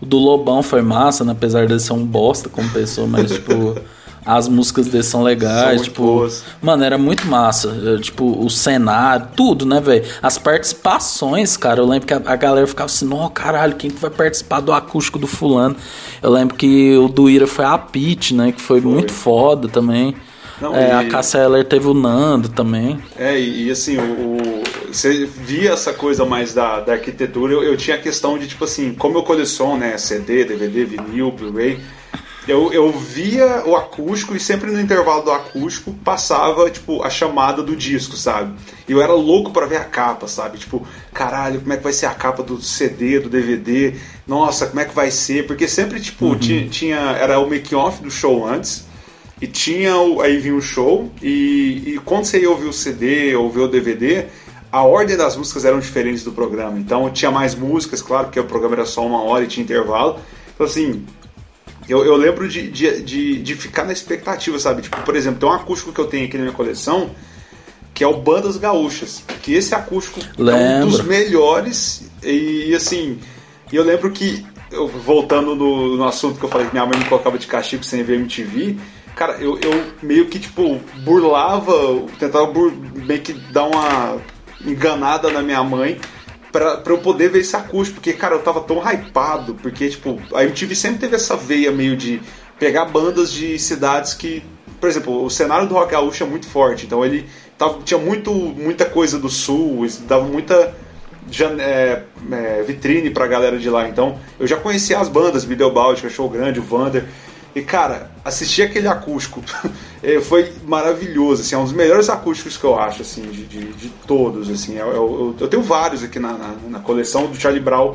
O do Lobão foi massa, né? apesar dele ser um bosta como pessoa, mas, tipo. As músicas dele são São legais, muito tipo. boas. Mano, era muito massa. eh, Tipo, o cenário, tudo, né, velho? As participações, cara. Eu lembro que a, a galera ficava assim, não, caralho, quem que vai participar do acústico do fulano? Eu lembro que o do Ira foi a Pete, né? Que foi, muito foda também. Não, É, e- A Cassia Eller teve o Nando também. É, e, e assim, o, o- você via essa coisa mais da, da arquitetura, eu, eu tinha a questão de, tipo assim, como eu coleciono, né, CD, DVD, vinil, Blu-ray, eu, eu via o acústico e sempre no intervalo do acústico passava, tipo, a chamada do disco, sabe? E eu era louco pra ver a capa, sabe? Tipo, caralho, como é que vai ser a capa do CD, do DVD? Nossa, como é que vai ser? Porque sempre, tipo, tinha, tinha, era o make-off do show antes, e tinha o, aí vinha o show e, e quando você ia ouvir o CD ou ouvir o DVD, a ordem das músicas eram diferentes do programa. Então tinha mais músicas, claro, porque o programa era só uma hora e tinha intervalo. Então assim, eu, eu lembro de, de, de, de ficar na expectativa, sabe? Tipo, por exemplo, tem um acústico que eu tenho aqui na minha coleção que é o Bandas Gaúchas. Que esse acústico é um Lembro. dos melhores e assim, eu lembro que eu, voltando no, no assunto que eu falei que minha mãe me colocava de castigo sem ver MTV, cara, eu, eu meio que tipo burlava, tentava bur, meio que dar uma enganada na minha mãe pra, pra eu poder ver esse acústico, porque cara, eu tava tão hypado, porque tipo, a MTV sempre teve essa veia meio de pegar bandas de cidades que, por exemplo, o cenário do rock gaúcho é muito forte, então ele tava, tinha muito, muita coisa do sul, dava muita é, é, vitrine pra galera de lá. Então eu já conhecia as bandas, Videobaldi, Cachorro Grande, o Vander. E cara, assistir aquele acústico eh, foi maravilhoso. Assim, é um dos melhores acústicos que eu acho, assim, de, de, de todos. Assim, eu, eu, eu tenho vários aqui na, na, na coleção do Charlie Brown.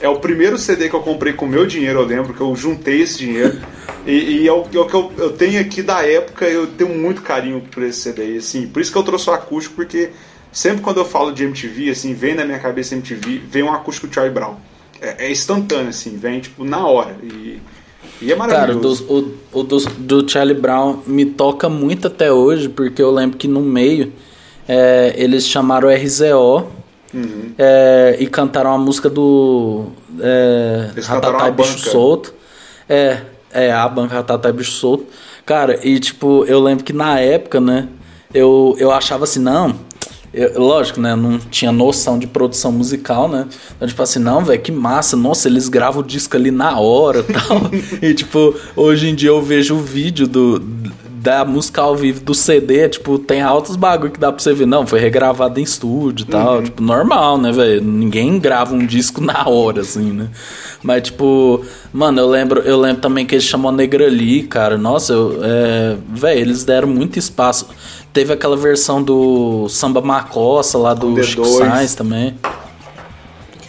É o primeiro CD que eu comprei com meu dinheiro, eu lembro, que eu juntei esse dinheiro. E, e é, o, é o que eu, eu tenho aqui da época, eu tenho muito carinho por esse CD. Assim, por isso que eu trouxe o acústico, porque sempre quando eu falo de MTV, assim, vem na minha cabeça MTV, vem um acústico Charlie Brown. É, é instantâneo, assim, vem tipo na hora. E, e é Cara, o, maravilhoso. o, o dos- do Charlie Brown me toca muito até hoje, porque eu lembro que no meio é, eles chamaram o RZO Uhum. é, e cantaram a música do é, e Bicho banca. Solto. É, é, a banca Ratatá e Bicho Solto. Cara, e tipo, eu lembro que na época, né, eu, eu achava assim, não. Eu- lógico, né? Não tinha noção de produção musical, né? Então, tipo assim, não, velho, que massa. Nossa, eles gravam o disco ali na hora tal. e, tipo, hoje em dia eu vejo o vídeo do, da música ao vivo do CD, tipo, tem altos bagulho que dá pra você ver. Não, foi regravado em estúdio e tal. Tipo, normal, né, velho? Ninguém grava um disco na hora, assim, né? Mas, tipo, mano, eu lembro, eu lembro também que eles chamou Negra ali, cara. Nossa, eu, é, velho, eles deram muito espaço. Teve aquela versão do Samba Macossa lá do Chico D2. Sainz também.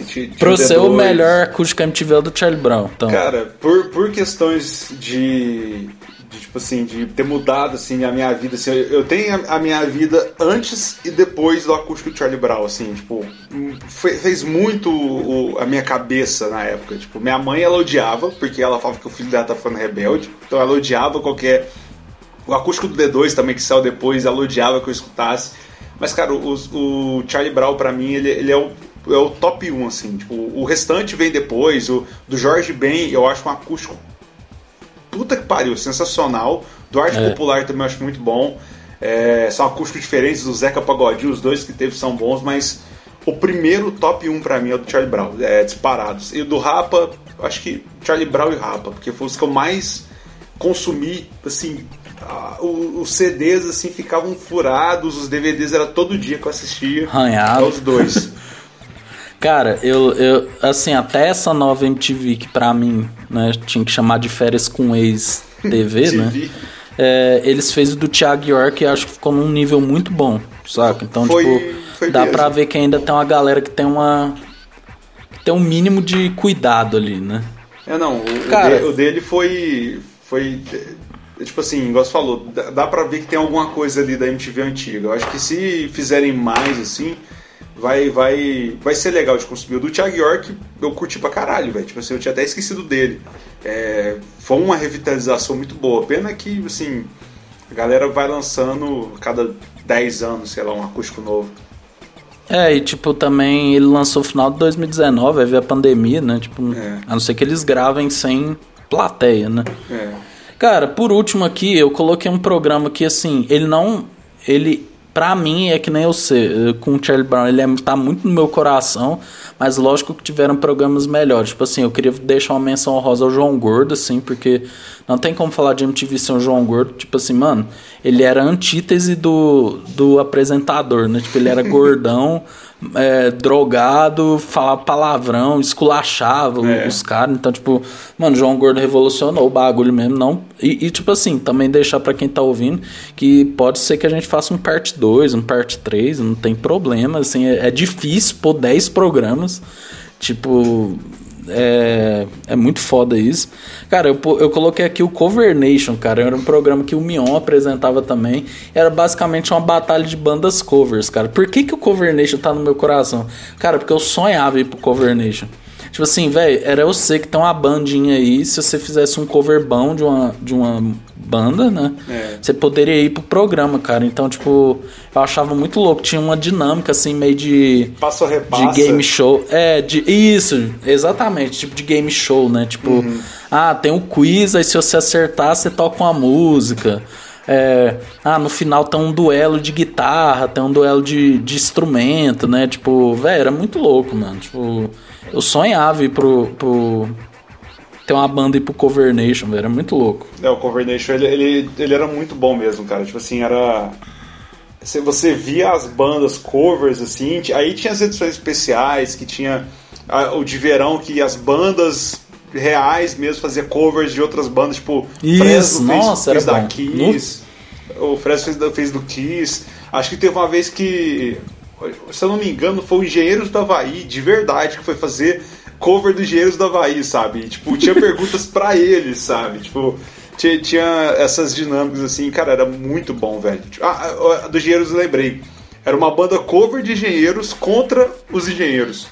Tinha Pra o você, o D2. melhor acústico MTV é do Charlie Brown. Então, Cara, por, por questões de, de, tipo assim, de ter mudado assim a minha vida. Assim, eu tenho a, minha vida antes e depois do acústico Charlie Brown, assim, tipo, fez muito o, a minha cabeça na época. Tipo, minha mãe ela odiava, porque ela falava que o filho dela tá ficando rebelde, então ela odiava qualquer. O acústico do D2 também, que saiu depois, ela odiava que eu escutasse. Mas, cara, o, o Charlie Brown, pra mim, ele, ele é o é o top 1, assim. Tipo, o restante vem depois. O do Jorge Ben, eu acho um acústico puta que pariu, sensacional. Do Arte é. Popular também eu acho muito bom. É, são acústicos diferentes do Zeca Pagodinho, os dois que teve são bons, mas o primeiro top 1 para mim é o do Charlie Brown, é, disparados. E o do Rapa, acho que Charlie Brown e Rapa, porque foi os que eu mais consumi, assim, os CDs assim ficavam furados, os DVDs era todo dia que eu assistia. Arranhado. Os dois. Cara, eu, eu, assim, até essa nova MTV que pra mim, né, tinha que chamar de férias com ex-TV, né? É, eles fez o do Thiago York e acho que ficou num nível muito bom, saca? Então, foi, tipo, foi dá mesmo. pra ver que ainda tem uma galera que tem uma. que tem um mínimo de cuidado ali, né? É, não, o, Cara, o, dele foi. Foi. Tipo assim, igual você falou, dá pra ver que tem alguma coisa ali da MTV antiga. Eu acho que se fizerem mais, assim, vai, vai, vai ser legal de consumir. O do Thiago York eu curti pra caralho, velho. Tipo assim, eu tinha até esquecido dele. É, foi uma revitalização muito boa. Pena que, assim, a galera vai lançando cada 10 anos, sei lá, um acústico novo. É, e tipo, também ele lançou no final de 2019, aí veio a pandemia, né? Tipo, é. a não ser que eles gravem sem plateia, né? É. Cara, por último aqui, eu coloquei um programa que, assim, ele não. Ele Pra mim, é que nem eu sei, com o Charlie Brown, ele é, tá muito no meu coração, mas lógico que tiveram programas melhores. Tipo assim, eu queria deixar uma menção honrosa ao João Gordo, assim, porque não tem como falar de MTV sem o João Gordo. Tipo assim, mano, ele era a antítese do, do apresentador, né? Tipo, ele era gordão, é, drogado, falava palavrão, esculachava é. os caras. Então, tipo, mano, João Gordo revolucionou o bagulho mesmo. não E, e tipo assim, também deixar para quem tá ouvindo que pode ser que a gente faça um parte 2, um parte 3, não tem problema. Assim, é, é difícil pôr 10 programas. Tipo, é, é muito foda isso. Cara, eu, eu coloquei aqui o Cover Nation, cara. Era um programa que o Mion apresentava também. Era basicamente uma batalha de bandas covers, cara. Por que, que o Cover Nation tá no meu coração? Cara, porque eu sonhava ir pro Cover Nation. Tipo assim, velho, era eu sei que tem uma bandinha aí. Se você fizesse um cover bom de uma, de uma banda, né? É. Você poderia ir pro programa, cara. Então, tipo, eu achava muito louco. Tinha uma dinâmica, assim, meio de. Passo repassa. De game show. É, de. Isso, exatamente. Tipo de game show, né? Tipo, uhum. ah, tem um quiz, aí se você acertar, você toca uma música. É, ah, no final tem um duelo de guitarra, tem um duelo de, de instrumento, né? Tipo, velho, era muito louco, mano. Tipo, eu sonhava ir pro, pro ter uma banda ir pro Cover Nation, velho. Era muito louco. É, o Cover Nation, ele, ele, ele era muito bom mesmo, cara. Tipo assim, era. Você via as bandas covers, assim, aí tinha as edições especiais, que tinha a, o de verão, que as bandas reais mesmo fazia covers de outras bandas, tipo, Isso, Fresno nossa, fez, fez da Kiss, no... o Fresno fez, fez do Kiss. Acho que teve uma vez que se eu não me engano, foi o Engenheiros do Havaí, de verdade, que foi fazer cover do Engenheiros do Havaí, sabe? E, tipo, tinha perguntas para eles, sabe? Tipo, tinha, tinha, essas dinâmicas assim, cara, era muito bom, velho. Ah, a do Engenheiros eu lembrei. Era uma banda cover de engenheiros contra os engenheiros.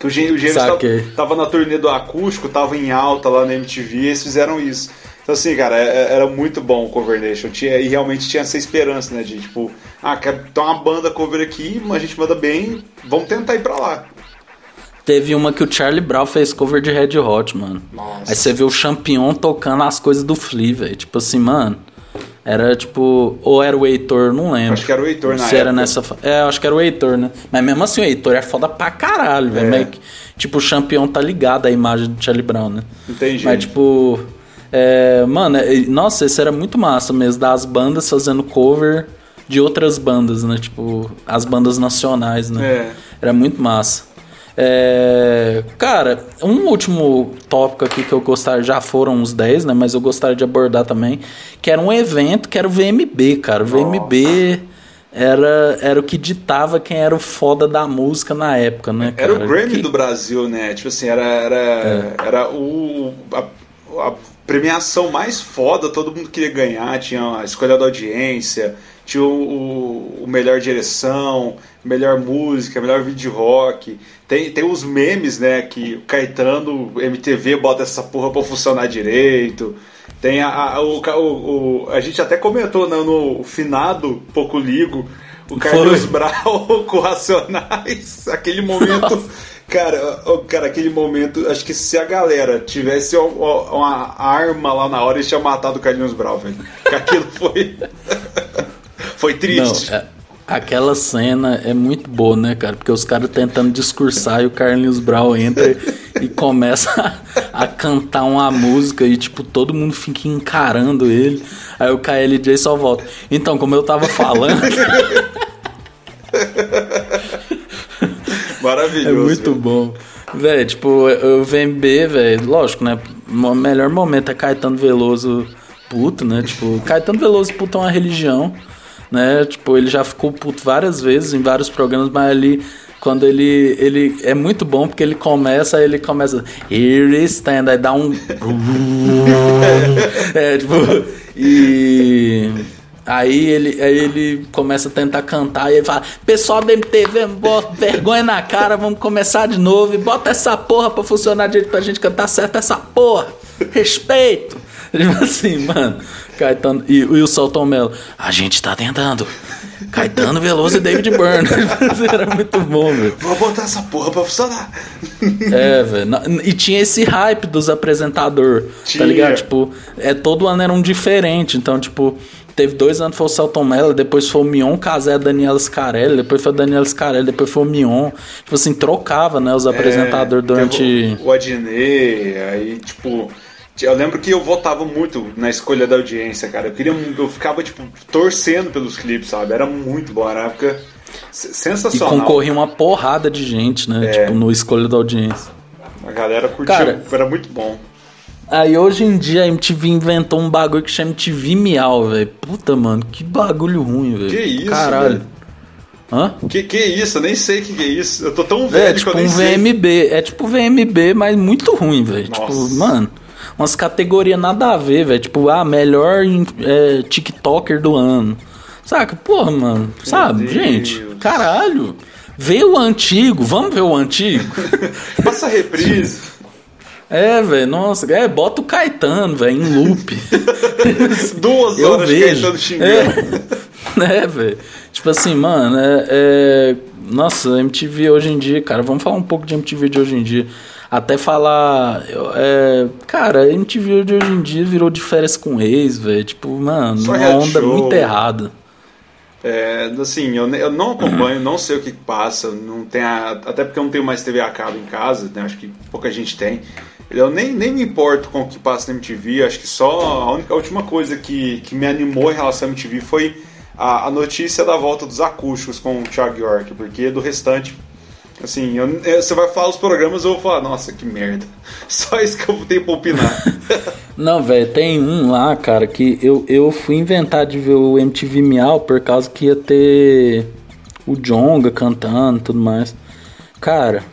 Que o Engenheiros tava, tava, na turnê do acústico, tava em alta lá na MTV, e eles fizeram isso. Então, assim, cara, é, é, era muito bom o Cover Nation. Tinha, e realmente tinha essa esperança, né? De tipo, ah, quer ter uma banda cover aqui, a gente manda bem, vamos tentar ir pra lá. Teve uma que o Charlie Brown fez cover de Red Hot, mano. Nossa. Aí você vê o Champion tocando as coisas do Flea, velho. Tipo assim, mano. Era tipo. Ou era o Heitor, não lembro. Acho que era o Heitor na Se era nessa. É, acho que era o Heitor, né? Mas mesmo assim, o Heitor é foda pra caralho, velho. É. Tipo, o Champion tá ligado à imagem do Charlie Brown, né? Entendi. Mas, tipo. É, mano, é, nossa, esse era muito massa mesmo, das bandas fazendo cover de outras bandas, né? Tipo, as bandas nacionais, né? É. Era muito massa. É, cara, um último tópico aqui que eu gostaria, já foram uns 10, né? Mas eu gostaria de abordar também, que era um evento que era o VMB, cara. O VMB era, era o que ditava quem era o foda da música na época, né? Cara? Era o Grammy que... do Brasil, né? Tipo assim, era, era, é. era o. A, a premiação mais foda, todo mundo queria ganhar, tinha a escolha da audiência, tinha o, o, melhor direção, melhor música, melhor vídeo rock. Tem, tem os memes, né, que o Caetano, MTV, bota essa porra pra funcionar direito. Tem a, a o, o, a gente até comentou né, no finado Pouco Ligo, o Carlos Brau com Racionais, aquele momento... Cara, cara, aquele momento, acho que se a galera tivesse uma arma lá na hora, eles tinham matado o Carlinhos Brau, velho. Aquilo foi. foi triste. Não, é, aquela cena é muito boa, né, cara? Porque os caras tentando discursar e o Carlinhos Brau entra e começa a, a, cantar uma música e, tipo, todo mundo fica encarando ele. Aí o KLJ só volta. Então, como eu tava falando. Maravilhoso. É muito bom. Velho, tipo, o VMB, velho, lógico, né? O melhor momento é Caetano Veloso puto, né? Tipo, Caetano Veloso puto é uma religião, né? Tipo, ele já ficou puto várias vezes em vários programas, mas ali quando ele ele é muito bom porque ele começa ele começa here stand aí dá um é tipo e Aí ele, aí ele começa a tentar cantar e ele fala: Pessoal da MTV, bota vergonha na cara, vamos começar de novo e bota essa porra pra funcionar direito pra gente cantar certo essa porra. Respeito. Tipo assim, mano. Caetano e, e o Solton Melo, a gente tá tentando. Caetano Veloso e David Byrne. Era muito bom, velho. Vou botar essa porra pra funcionar. É, velho. E tinha esse hype dos apresentadores, tá ligado? Tipo, é, todo ano era um diferente. Então, tipo, teve dois anos foi o Celton Mello, depois foi o Mion Casé, Daniela Scarelli, depois foi a Daniela Scarelli, depois foi o Mion. Tipo assim, trocava, né, os é, apresentadores durante. O Adnet, aí, tipo. Eu lembro que eu votava muito na escolha da audiência, cara. Eu queria, eu ficava tipo torcendo pelos clipes, sabe? Era muito bom, era uma época sensacional. E concorria uma porrada de gente, né? É. Tipo, no escolha da audiência. A galera curtia, cara, era muito bom. Aí hoje em dia a MTV inventou um bagulho que chama MTV Miau, velho. Puta, mano, que bagulho ruim, velho. Que isso, Caralho. Véio. Hã? Que que é isso? Eu nem sei o que, que é isso. Eu tô tão velho é, tipo que eu nem um sei. VMB. É tipo VMB, mas muito ruim, velho. Tipo, mano, umas categorias nada a ver, velho. Tipo, ah, melhor é, TikToker do ano. Saca? Porra, mano. Meu sabe? Deus. Gente, caralho. Vê o antigo, vamos ver o antigo. Passa a reprise. É, velho, nossa, é, bota o Caetano, velho, em loop. Duas eu horas vejo. Caetano xingando. É, é velho. Tipo assim, mano, é, é, Nossa, MTV hoje em dia, cara, vamos falar um pouco de MTV de hoje em dia. Até falar. É, cara, MTV de hoje em dia virou de férias com ex, velho. Tipo, mano, Só uma onda show. muito errada. É, assim, eu, eu não acompanho, não sei o que passa, não tem a, até porque eu não tenho mais TV a cabo em casa, né, acho que pouca gente tem. Eu nem, nem me importo com o que passa na MTV, acho que só a, única, a última coisa que, que me animou em relação à MTV foi a, a notícia da volta dos acústicos com o Thiago York, porque do restante, assim, eu, eu, você vai falar os programas eu vou falar, nossa, que merda. Só isso que eu tenho pra opinar. Não, velho, tem um lá, cara, que eu, eu fui inventar de ver o MTV Miau por causa que ia ter o Jonga cantando e tudo mais. Cara,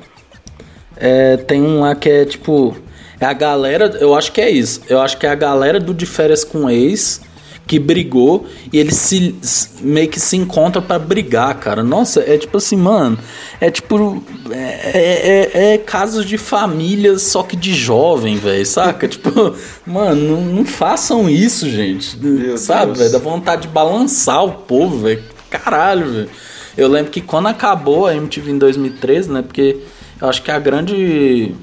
é, tem um lá que é tipo é a galera, eu acho que é isso. Eu acho que é a galera do de férias com ex que brigou e eles se meio que se encontram para brigar, cara. Nossa, é tipo assim, mano, é tipo é, é, é, é casos de famílias só que de jovem, velho, saca? tipo, mano, não, não, façam isso, gente. Meu sabe, velho, dá vontade de balançar o povo, velho. Caralho, velho. Eu lembro que quando acabou a MTV em 2013, né, porque eu acho que a grande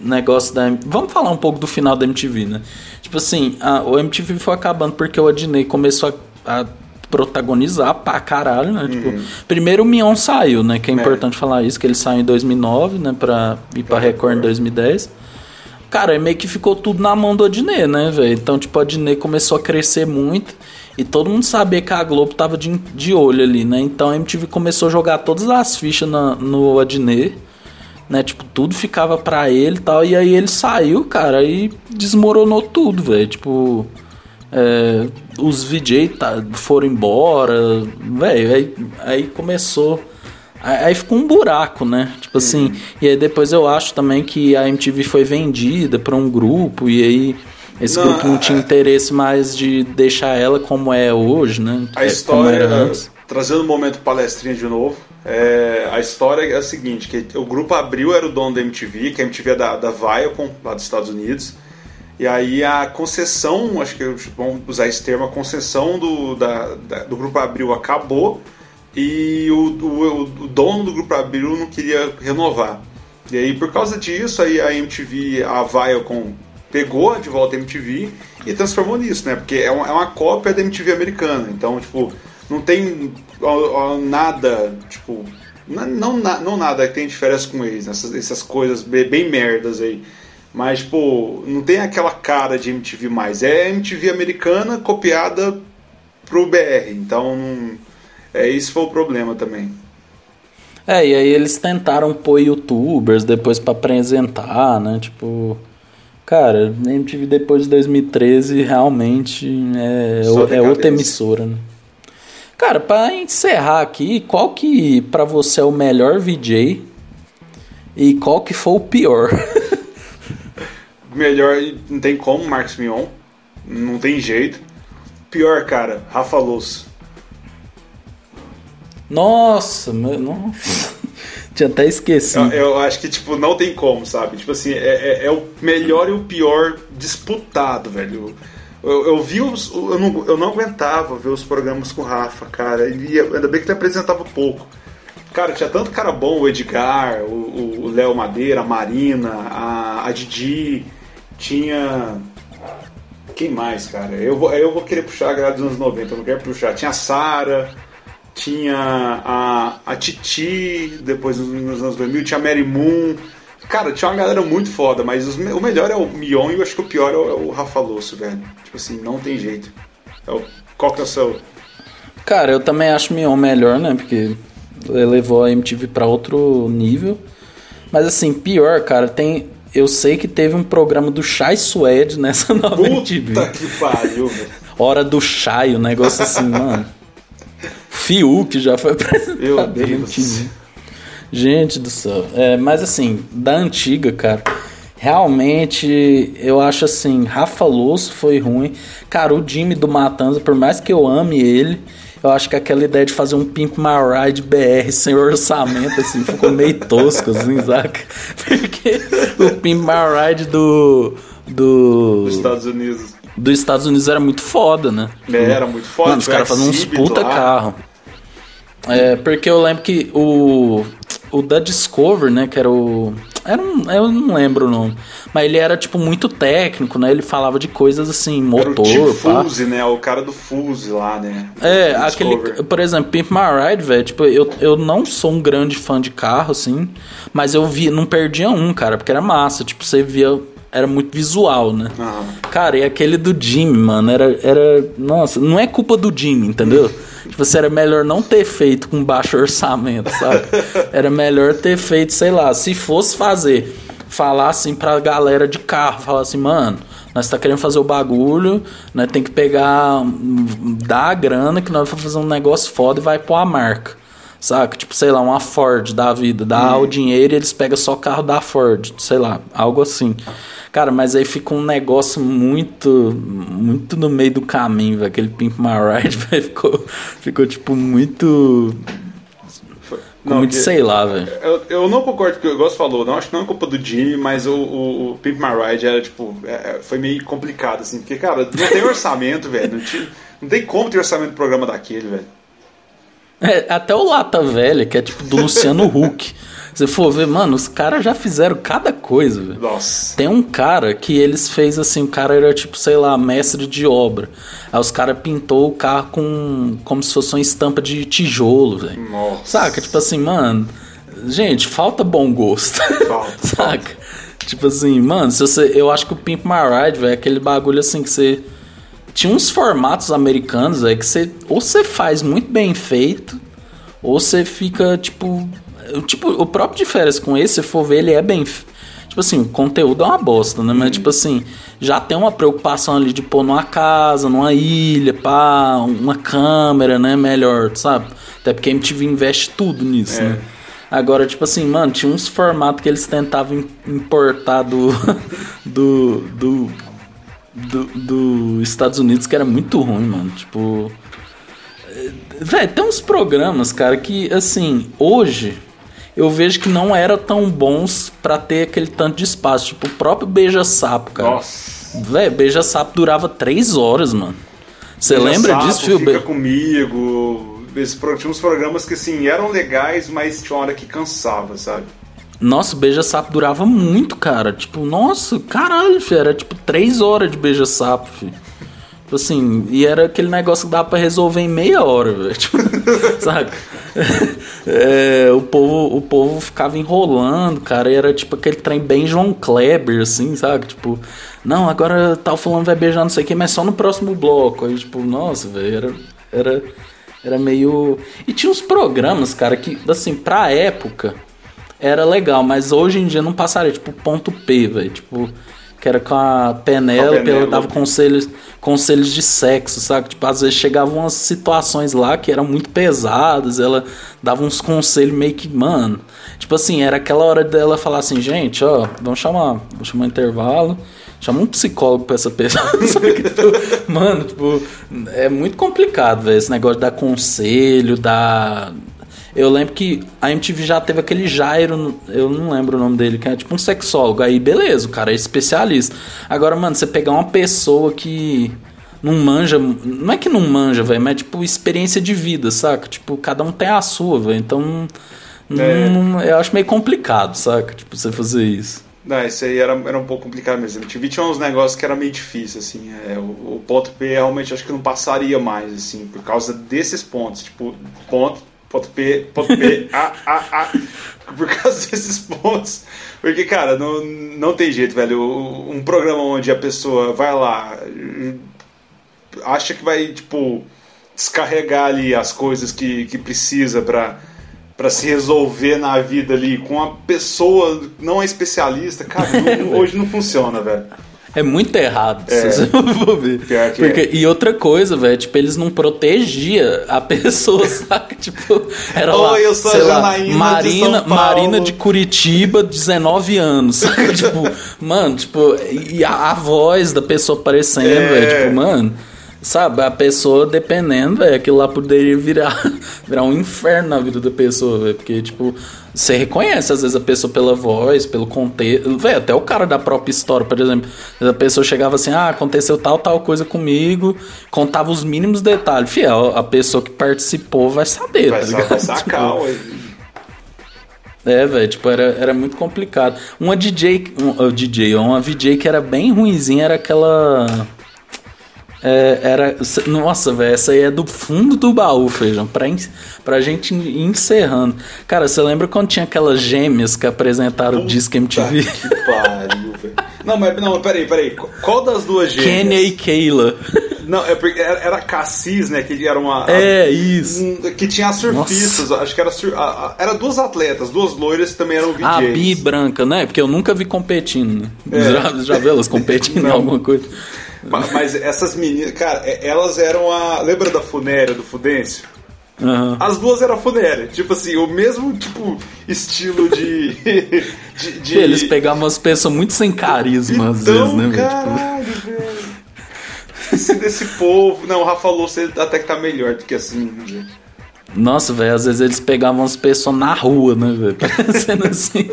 negócio da. Vamos falar um pouco do final da MTV, né? Tipo assim, a, o MTV foi acabando porque o Adney começou a, a protagonizar pra caralho, né? Tipo, uhum. Tipo, primeiro o Mion saiu, né? Que é, é, importante falar isso, que ele saiu em 2009, né? Pra ir pra Record em 2010. Cara, meio que ficou tudo na mão do Adney, né, velho? Então, tipo, o Adney começou a crescer muito e todo mundo sabia que a Globo tava de, de olho ali, né? Então a MTV começou a jogar todas as fichas na, no Adney né? Tipo, tudo ficava pra ele e tal. E aí ele saiu, cara, e desmoronou tudo, velho. Tipo, é, os VJ tá, foram embora, velho. Aí, aí começou. Aí ficou um buraco, né? Tipo assim. E aí depois eu acho também que a MTV foi vendida pra um grupo. E aí esse não, grupo não tinha interesse mais de deixar ela como é hoje, né? A é, história, trazendo o momento palestrinha de novo, é, a história é a seguinte, que o grupo Abril era o dono da MTV, que a MTV é da, da Viacom, lá dos Estados Unidos, e aí a concessão, acho que vamos usar esse termo, a concessão do, da, da, do Grupo Abril acabou e o, o, o, dono do Grupo Abril não queria renovar. E aí por causa disso, aí a MTV, a Viacom pegou de volta a MTV e transformou nisso, né? Porque é uma, é uma cópia da MTV americana. Então, tipo, não tem nada, tipo, não, não, nada que tem diferença com eles, essas, essas coisas bem, bem merdas aí. Mas, pô, não tem aquela cara de MTV mais. É MTV americana copiada pro BR. Então, é isso foi o problema também. É, e aí eles tentaram pôr youtubers depois para apresentar, né? Tipo. Cara, MTV depois de 2013 realmente é, é outra emissora, né? Cara, para encerrar aqui, qual que para você é o melhor VJ e qual que foi o pior? melhor não tem como, Marcos Mion. Não tem jeito. Pior, cara, Rafa Luz. Nossa, meu, nossa. Tinha até esquecido. Eu, eu, acho que, tipo, não tem como, sabe? Tipo assim, é, é, é o melhor e o pior disputado, velho. Eu, eu vi os. Eu não, eu não aguentava ver os programas com o Rafa, cara. Ele ainda bem que ele apresentava pouco. Cara, tinha tanto cara bom, o Edgar, o Léo Madeira, a Marina, a, a Didi, tinha. Quem mais, cara? Eu vou, eu vou querer puxar a galera dos anos 90, eu não quero puxar. Tinha a Sara, tinha a, a Titi, depois nos anos 2000, tinha a Mary Moon. Cara, tinha uma galera muito foda, mas os, o melhor é o Mion e eu acho que o pior é o, é o Rafa Losso, velho. Tipo assim, não tem jeito. É o, qual que é o seu? Cara, eu também acho o Mion melhor, né? Porque ele levou a MTV para outro nível. Mas assim, pior, cara, tem eu sei que teve um programa do Chai Suede nessa nova Puta MTV. Puta que pariu, velho. Hora do Chai, um negócio assim, mano. Fiuk já foi apresentado. Meu Deus. Gente do céu. É, mas assim, da antiga, cara. Realmente, eu acho assim, Rafa Losso foi ruim. Cara, o Jimmy do Matanza, por mais que eu ame ele, eu acho que aquela ideia de fazer um Pimp My Ride BR sem orçamento, assim, ficou meio tosco, assim, saca? Porque o Pimp My Ride do. do. Dos Estados Unidos. Dos Estados Unidos era muito foda, né? É, era muito foda. Mano, os caras faziam uns puta carro. É, porque eu lembro que o. O da Discover, né? Que era o. Era um, eu não lembro o nome. Mas ele era, tipo, muito técnico, né? Ele falava de coisas assim, motor. Era o Fuse, né? O cara do Fuse lá, né? É, aquele. Por exemplo, Pimp My Ride, velho. Tipo, eu, eu não sou um grande fã de carro, assim. Mas eu vi, não perdia um, cara, porque era massa. Tipo, você via era muito visual, né? Uhum. Cara, e aquele do Jimmy, mano, era, era. Nossa, não é culpa do Jimmy, entendeu? Tipo, você era melhor não ter feito com baixo orçamento, sabe? Era melhor ter feito, sei lá, se fosse fazer, falar assim pra galera de carro, falar assim, mano. Nós tá querendo fazer o bagulho, né? Tem que pegar, dar a grana que nós vamos fazer um negócio foda e vai pôr a marca. Saca? Tipo, sei lá, uma Ford da vida. Dá hum. o dinheiro e eles pegam só o carro da Ford. Sei lá, algo assim. Cara, mas aí fica um negócio muito, muito no meio do caminho, velho. Aquele Pimp My Ride, velho, ficou, ficou tipo muito não, muito, sei lá, velho. Eu, eu não concordo com o que o Gosto falou, não acho que não é culpa do Jimmy, mas o, o, o Pimp My Ride era, tipo, é, é foi meio complicado, assim, porque, cara, não tem orçamento, velho. Não, não tem como ter orçamento do programa daquele, velho. É, até o Lata Velha, que é tipo do Luciano Huck. Você for ver, mano, os caras já fizeram cada coisa, velho. Nossa. Tem um cara que eles fez assim, o cara era tipo, sei lá, mestre de obra. Aí os caras pintou o carro com como se fosse uma estampa de tijolo, velho. Nossa. Saca? Tipo assim, mano, gente, falta bom gosto. Falta, Saca? Falta. Tipo assim, mano, se você, eu acho que o Pimp My Ride, velho, é aquele bagulho assim que você tinha uns formatos americanos aí que você ou você faz muito bem feito ou você fica tipo Tipo, o próprio de férias com esse, se for ver, ele é bem. Tipo assim, o conteúdo é uma bosta, né? Mas, uhum. tipo assim, já tem uma preocupação ali de pôr numa casa, numa ilha, pá, uma câmera, né? Melhor, sabe? Até porque a MTV investe tudo nisso, é. né? Agora, tipo assim, mano, tinha uns formatos que eles tentavam importar do. do. do do, do Estados Unidos que era muito ruim, mano. Tipo. é, Véi, tem uns programas, cara, que assim, hoje eu vejo que não eram tão bons pra ter aquele tanto de espaço. Tipo, o próprio Beija-Sapo, cara. Nossa. Véi, Beija-Sapo durava três horas, mano. Você lembra Sapo, disso, filho? Fica comigo. Esse, pro- tinha uns programas que assim eram legais, mas tinha uma hora que cansava, sabe? Nossa, o beija-sapo durava muito, cara. Tipo, nossa, caralho, filho. Era tipo três horas de beija-sapo. Tipo assim, e era aquele negócio que dava pra resolver em meia hora, velho. Tipo, saca? É, o, povo, o povo ficava enrolando, cara. E era tipo aquele trem bem João Kleber, assim, sabe? Tipo, não, agora tal fulano vai beijar não sei o que, mas só no próximo bloco. Aí, tipo, nossa, velho, era, era, era meio. E tinha uns programas, cara, que, assim, pra época era legal, mas hoje em dia não passaria, tipo, ponto P, velho. Tipo, que era com a Penélope, ela dava conselhos, conselhos de sexo, sabe? Tipo, às vezes chegavam umas situações lá que eram muito pesadas, ela dava uns conselhos meio que, mano. Tipo assim, era aquela hora dela falar assim, gente, ó, vamos chamar, vamos chamar um intervalo. Chama um psicólogo pra essa pessoa. Tipo, mano, tipo, é muito complicado, velho, esse negócio de dar conselho, dar. Eu lembro que a MTV já teve aquele Jairo, eu não lembro o nome dele, que é tipo um sexólogo. Aí, beleza, o cara é especialista. Agora, mano, você pegar uma pessoa que não manja. Não é que não manja, velho, mas é tipo experiência de vida, saca? Tipo, cada um tem a sua, velho. Então. É. não- eu acho meio complicado, saca? Tipo, você fazer isso. Não, isso aí era, era um pouco complicado mesmo. A MTV tinha uns negócios que era meio difícil, assim. É, o, o ponto P realmente acho que não passaria mais, assim, por causa desses pontos. Tipo, ponto, ponto P, ponto P, A, A, A. Por causa desses pontos. Porque, cara, não, não tem jeito, velho. Um programa onde a pessoa vai lá, acha que vai, tipo, descarregar ali as coisas que, que precisa pra, pra se resolver na vida ali com uma pessoa não é especialista, cara, não- hoje não funciona, velho. É muito errado, É. se você for ver. Pior que Porque, é. E outra coisa, velho, tipo, eles não protegiam a pessoa, saca? Tipo, era lá, Oi, eu sou a sei lá, de Marina, São Paulo. Marina de Curitiba, 19 anos, saca? tipo, mano, tipo, e a, a voz da pessoa aparecendo, É. velho, tipo, mano... Sabe, a pessoa, dependendo, velho, aquilo lá poderia virar, virar um inferno na vida da pessoa, velho. Porque, tipo, você reconhece às vezes a pessoa pela voz, pelo contexto. Velho, até o cara da própria história, por exemplo. A pessoa chegava assim, ah, aconteceu tal, tal coisa comigo, contava os mínimos detalhes. Fiel, a pessoa que participou vai saber, Vai, tá ligado? vai sacar, Tipo, é, velho, tipo, era, era muito complicado. Uma DJ, um, uh, DJ, uma VJ que era bem ruinzinha era aquela. É, era. Nossa, velho, essa aí é do fundo do baú, feijão. Pra, en- pra gente ir encerrando. Cara, você lembra quando tinha aquelas gêmeas que apresentaram o Disque MTV? Puta Que pariu, velho. Não, mas não, peraí, peraí. Qual das duas gêmeas? Kenya e Kayla. Não, é porque era, era a Cassis, né? Que era uma. É, isso. um- que tinha as surfistas, acho que era, sur- a- a- era duas atletas, duas loiras que também eram VJs. A Bi branca, né? Porque eu nunca vi competindo, né? É. Já, já viu elas competindo em alguma coisa? Ma- Mas essas meninas, cara, elas eram a. Lembra da Funéria, do Fudêncio? Aham. As duas eram Funéria. Tipo assim, o mesmo tipo estilo de. de, de- Eles pegavam umas pessoas muito sem carisma, às Então, vezes, né? Tipo, caralho, velho. Esse desse povo. Não, o Rafa ele até que tá melhor do que assim, né, velho? Nossa, velho, às vezes eles pegavam as pessoas na rua, né, velho? Parecendo assim.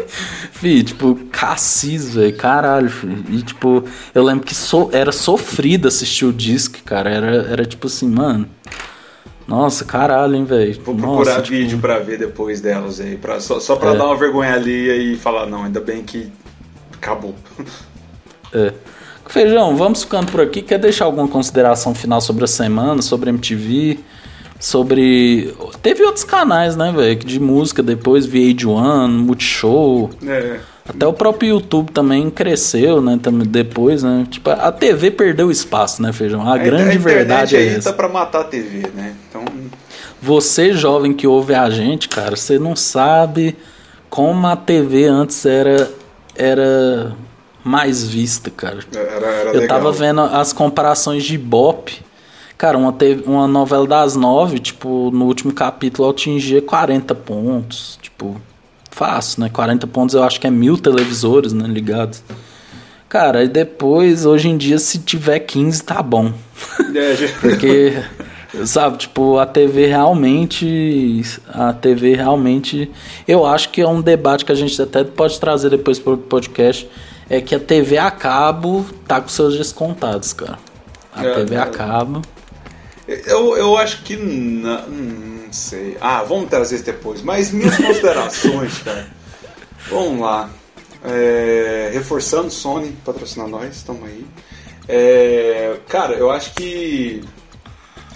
Fih, tipo, Cassis, velho, caralho, filho. E, tipo, eu lembro que so, era sofrido assistir o disco, cara. Era, era tipo assim, mano. Nossa, caralho, hein, velho. Vou procurar Nossa, tipo, vídeo pra ver depois delas aí. Pra, só, só pra É. dar uma vergonha ali e falar, não, ainda bem que acabou. É. Feijão, vamos ficando por aqui. Quer deixar alguma consideração final sobre a semana, sobre MTV? Sobre. Teve outros canais, né, velho? De música depois, VH1, Multishow. É. Até o próprio YouTube também cresceu, né? Também depois, né? Tipo, a TV perdeu espaço, né, Feijão? A, A grande internet verdade é aí essa. tá pra matar a TV, né? Então, Você, jovem que ouve a gente, cara, você não sabe como a TV antes era, era mais vista, cara. era, era Eu legal. tava vendo as comparações de Bop. Cara, uma, teve, uma novela das nove, tipo, no último capítulo atingia 40 pontos. Tipo, fácil, né? 40 pontos eu acho que é mil televisores, né? Ligados. Cara, e depois, hoje em dia, se tiver 15, tá bom. É. Porque, sabe, tipo, a TV realmente. A TV realmente. Eu acho que é um debate que a gente até pode trazer depois pro podcast. É que a TV a cabo tá com seus descontados, cara. A é, TV a cabo. Eu, eu acho que. Não, não sei. Ah, vamos trazer isso depois. Mas minhas considerações, cara. Vamos lá. É, reforçando Sony, patrocinar nós, estamos aí. É, cara, eu acho que.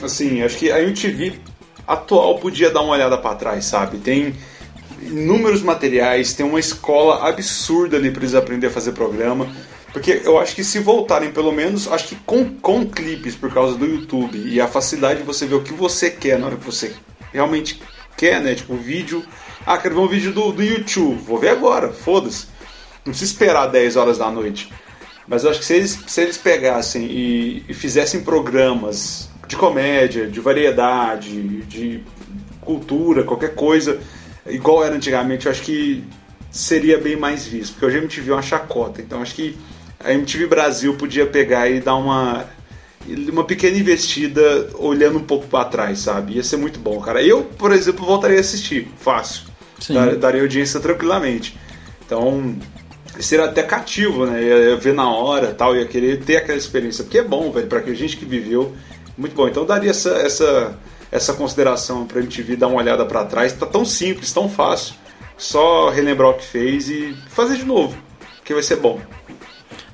Assim, acho que a MTV atual podia dar uma olhada para trás, sabe? Tem inúmeros materiais, tem uma escola absurda ali para eles aprender a fazer programa. Porque eu acho que se voltarem, pelo menos, acho que com, com clipes por causa do YouTube e a facilidade de você ver o que você quer na hora que você realmente quer, né? Tipo, vídeo. Ah, quero ver um vídeo do, do YouTube. Vou ver agora, foda-se. Não precisa esperar 10 horas da noite. Mas eu acho que se eles, se eles pegassem e, e fizessem programas de comédia, de variedade, de cultura, qualquer coisa, igual era antigamente, eu acho que seria bem mais visto. Porque hoje a MTV é uma chacota. Então acho que a MTV Brasil podia pegar e dar uma uma pequena investida olhando um pouco para trás, sabe? Ia ser muito bom, cara. Eu, por exemplo, voltaria a assistir, fácil. Dar, daria audiência tranquilamente. Então, seria até cativo, né? Ia ver na hora tal, ia querer ter aquela experiência. Porque é bom, velho, pra gente que viveu. Muito bom. Então, daria essa, essa, essa consideração pra MTV dar uma olhada para trás. Tá tão simples, tão fácil. Só relembrar o que fez e fazer de novo, que vai ser bom.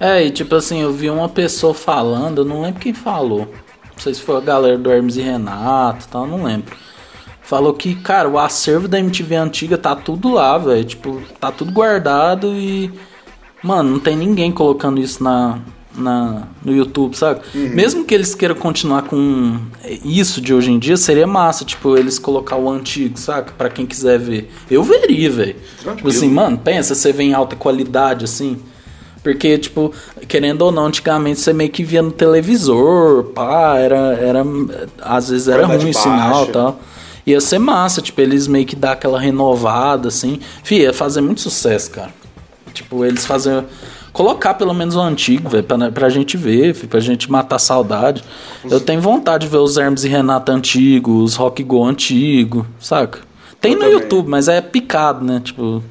É, e tipo assim, eu vi uma pessoa falando, eu não lembro quem falou. Não sei se foi a galera do Hermes e Renato tal, não lembro. Falou que, cara, o acervo da MTV antiga tá tudo lá, velho. Tipo, tá tudo guardado e. Mano, não tem ninguém colocando isso na, na, no YouTube, sabe? Uhum. Mesmo que eles queiram continuar com isso de hoje em dia, seria massa, tipo, eles colocar o antigo, saca? Pra quem quiser ver. Eu veria, velho. Tipo assim, mano, pensa, você vê em alta qualidade, assim. Porque, tipo, querendo ou não, antigamente você meio que via no televisor, pá, era. era às vezes era ruim o sinal e tal. Ia ser massa, tipo, eles meio que dar aquela renovada, assim. Fih, ia fazer muito sucesso, cara. Tipo, eles fazer Colocar pelo menos o antigo, velho, pra, pra gente ver, filho, pra gente matar a saudade. Eu tenho vontade de ver os Hermes e Renata antigos, os Rock Go antigo, saca? Tem Eu no também. YouTube, mas é picado, né? Tipo.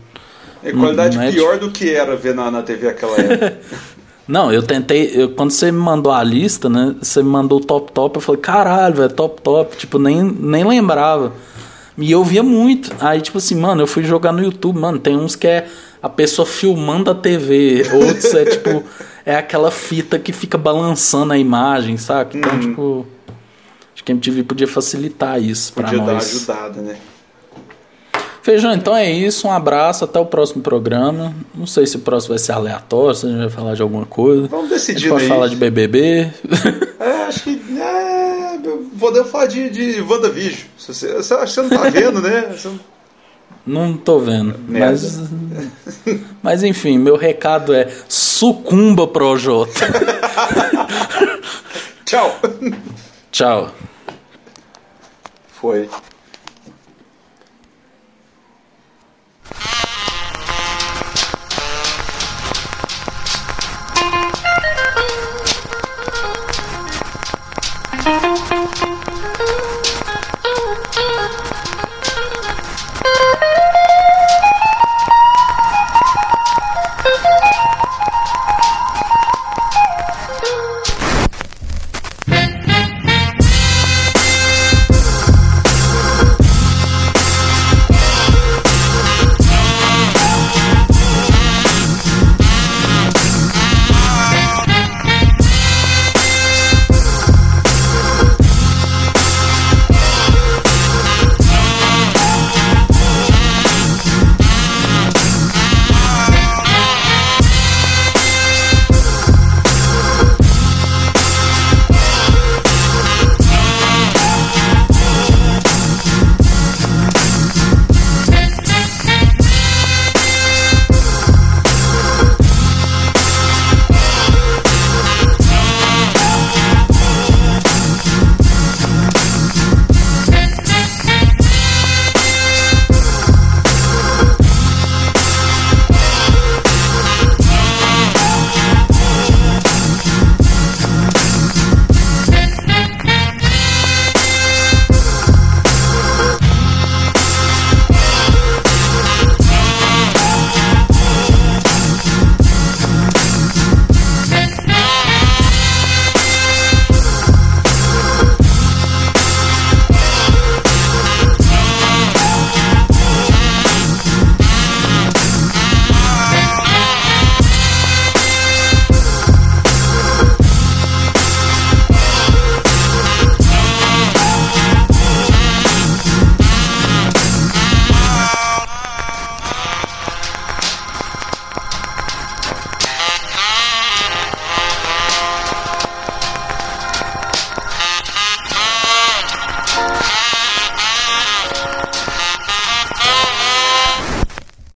É qualidade é pior tipo... do que era ver na, na TV aquela época. Não, eu tentei. Eu, quando você me mandou a lista, né? Você me mandou o top top, eu falei, caralho, velho, top top. Tipo, nem, nem lembrava. E eu via muito. Aí, tipo assim, mano, eu fui jogar no YouTube, mano, tem uns que é a pessoa filmando a TV, outros é tipo. É aquela fita que fica balançando a imagem, saca? Então, uhum. tipo. Acho que a MTV podia facilitar isso pra podia nós. Podia dar ajudada, né? Feijão, então é isso. Um abraço, até o próximo programa. Não sei se o próximo vai ser aleatório, se a gente vai falar de alguma coisa. Vamos decidir. A gente pode falar de BBB. É, acho que. É, vou falar de, de WandaVision. Você, você, você não tá vendo, né? Você... Não tô vendo. Mas, mas enfim, meu recado é sucumba pro Jota. Tchau. Tchau. Foi.